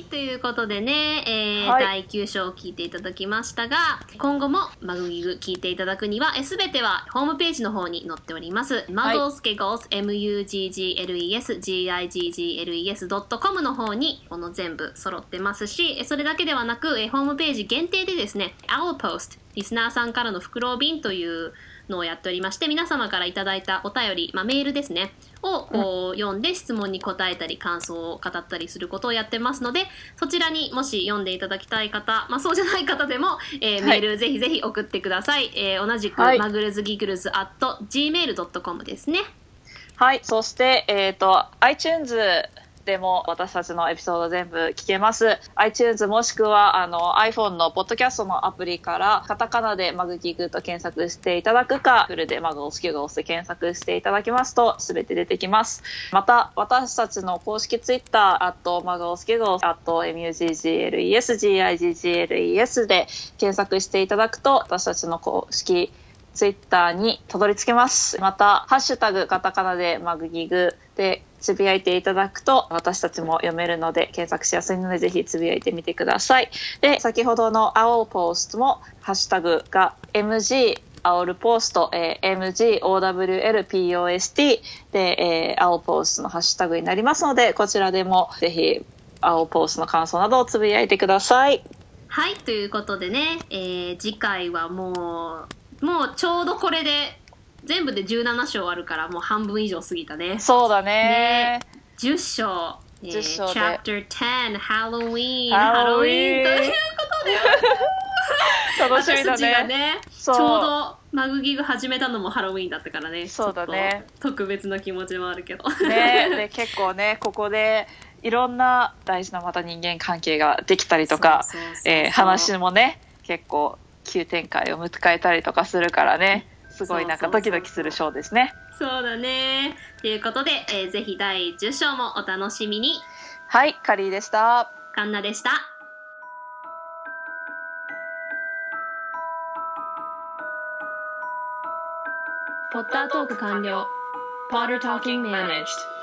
ということでね、えー
はい。
第9章を聞いていただきましたが今後もマグギグ聞いていただくにはすべてはホームページの方に載っております、muggles muggles.giggles.com の方にこの全部揃ってますしえそれだけではなくえホームページ限定でですね Our Post リスナーさんからの袋便というのをやっておりまして皆様からいただいたお便り、まあ、メールですねをこう読んで質問に答えたり感想を語ったりすることをやってますのでそちらにもし読んでいただきたい方、まあ、そうじゃない方でも、えー
はい。
メールぜひぜひ送ってください、えー同じく、
はい。
マグルズギグルズ at gmail.com ですね。
はい。そして、えっ、と、iTunes でも私たちのエピソード全部聞けます。iTunes もしくは、あの、iPhone のポッドキャストのアプリから、カタカナでマグギグと検索していただくか、フルでマグオスキュゴスで検索していただきますと、すべて出てきます。また、私たちの公式ツイッター、あと、マグオスキュゴス、あと、MUGGLES、GIGGLES で検索していただくと、私たちの公式ツイッターにたどり着けます。また、ハッシュタグ、カタカナでマグギグでつぶやいていただくと、私たちも読めるので、検索しやすいので、ぜひつぶやいてみてください。で、先ほどの OWL ポストも、ハッシュタグが MG、アオルポスト、えー、MGOWLPOST で、えー、アオポストのハッシュタグになりますので、こちらでもぜひ、アオポストの感想などをつぶやいてください。
はいということでね、えー次回はもうもうちょうどこれで全部で17章あるからもう半分以上過ぎたね。
そうだね。
10章、えー
10章で。
Chapter 10 Halloween
ハロウィーン
という
楽しみだ
私たちが
ね。
ねちょうどマグギグ始めたのもハロウィーンだったからね。
そうだね。
特別な気持ちもあるけど。
ね、で結構ねここでいろんな大事なまた人間関係ができたりとか話もね結構急展開を迎えたりとかするからねすごいなんかドキドキするショーですね。
そうだね。ということで、えーぜひ第10章もお楽しみに。
はいカリーでした。
カンナでした。
ポッタートーク完了。Potter Talking Managed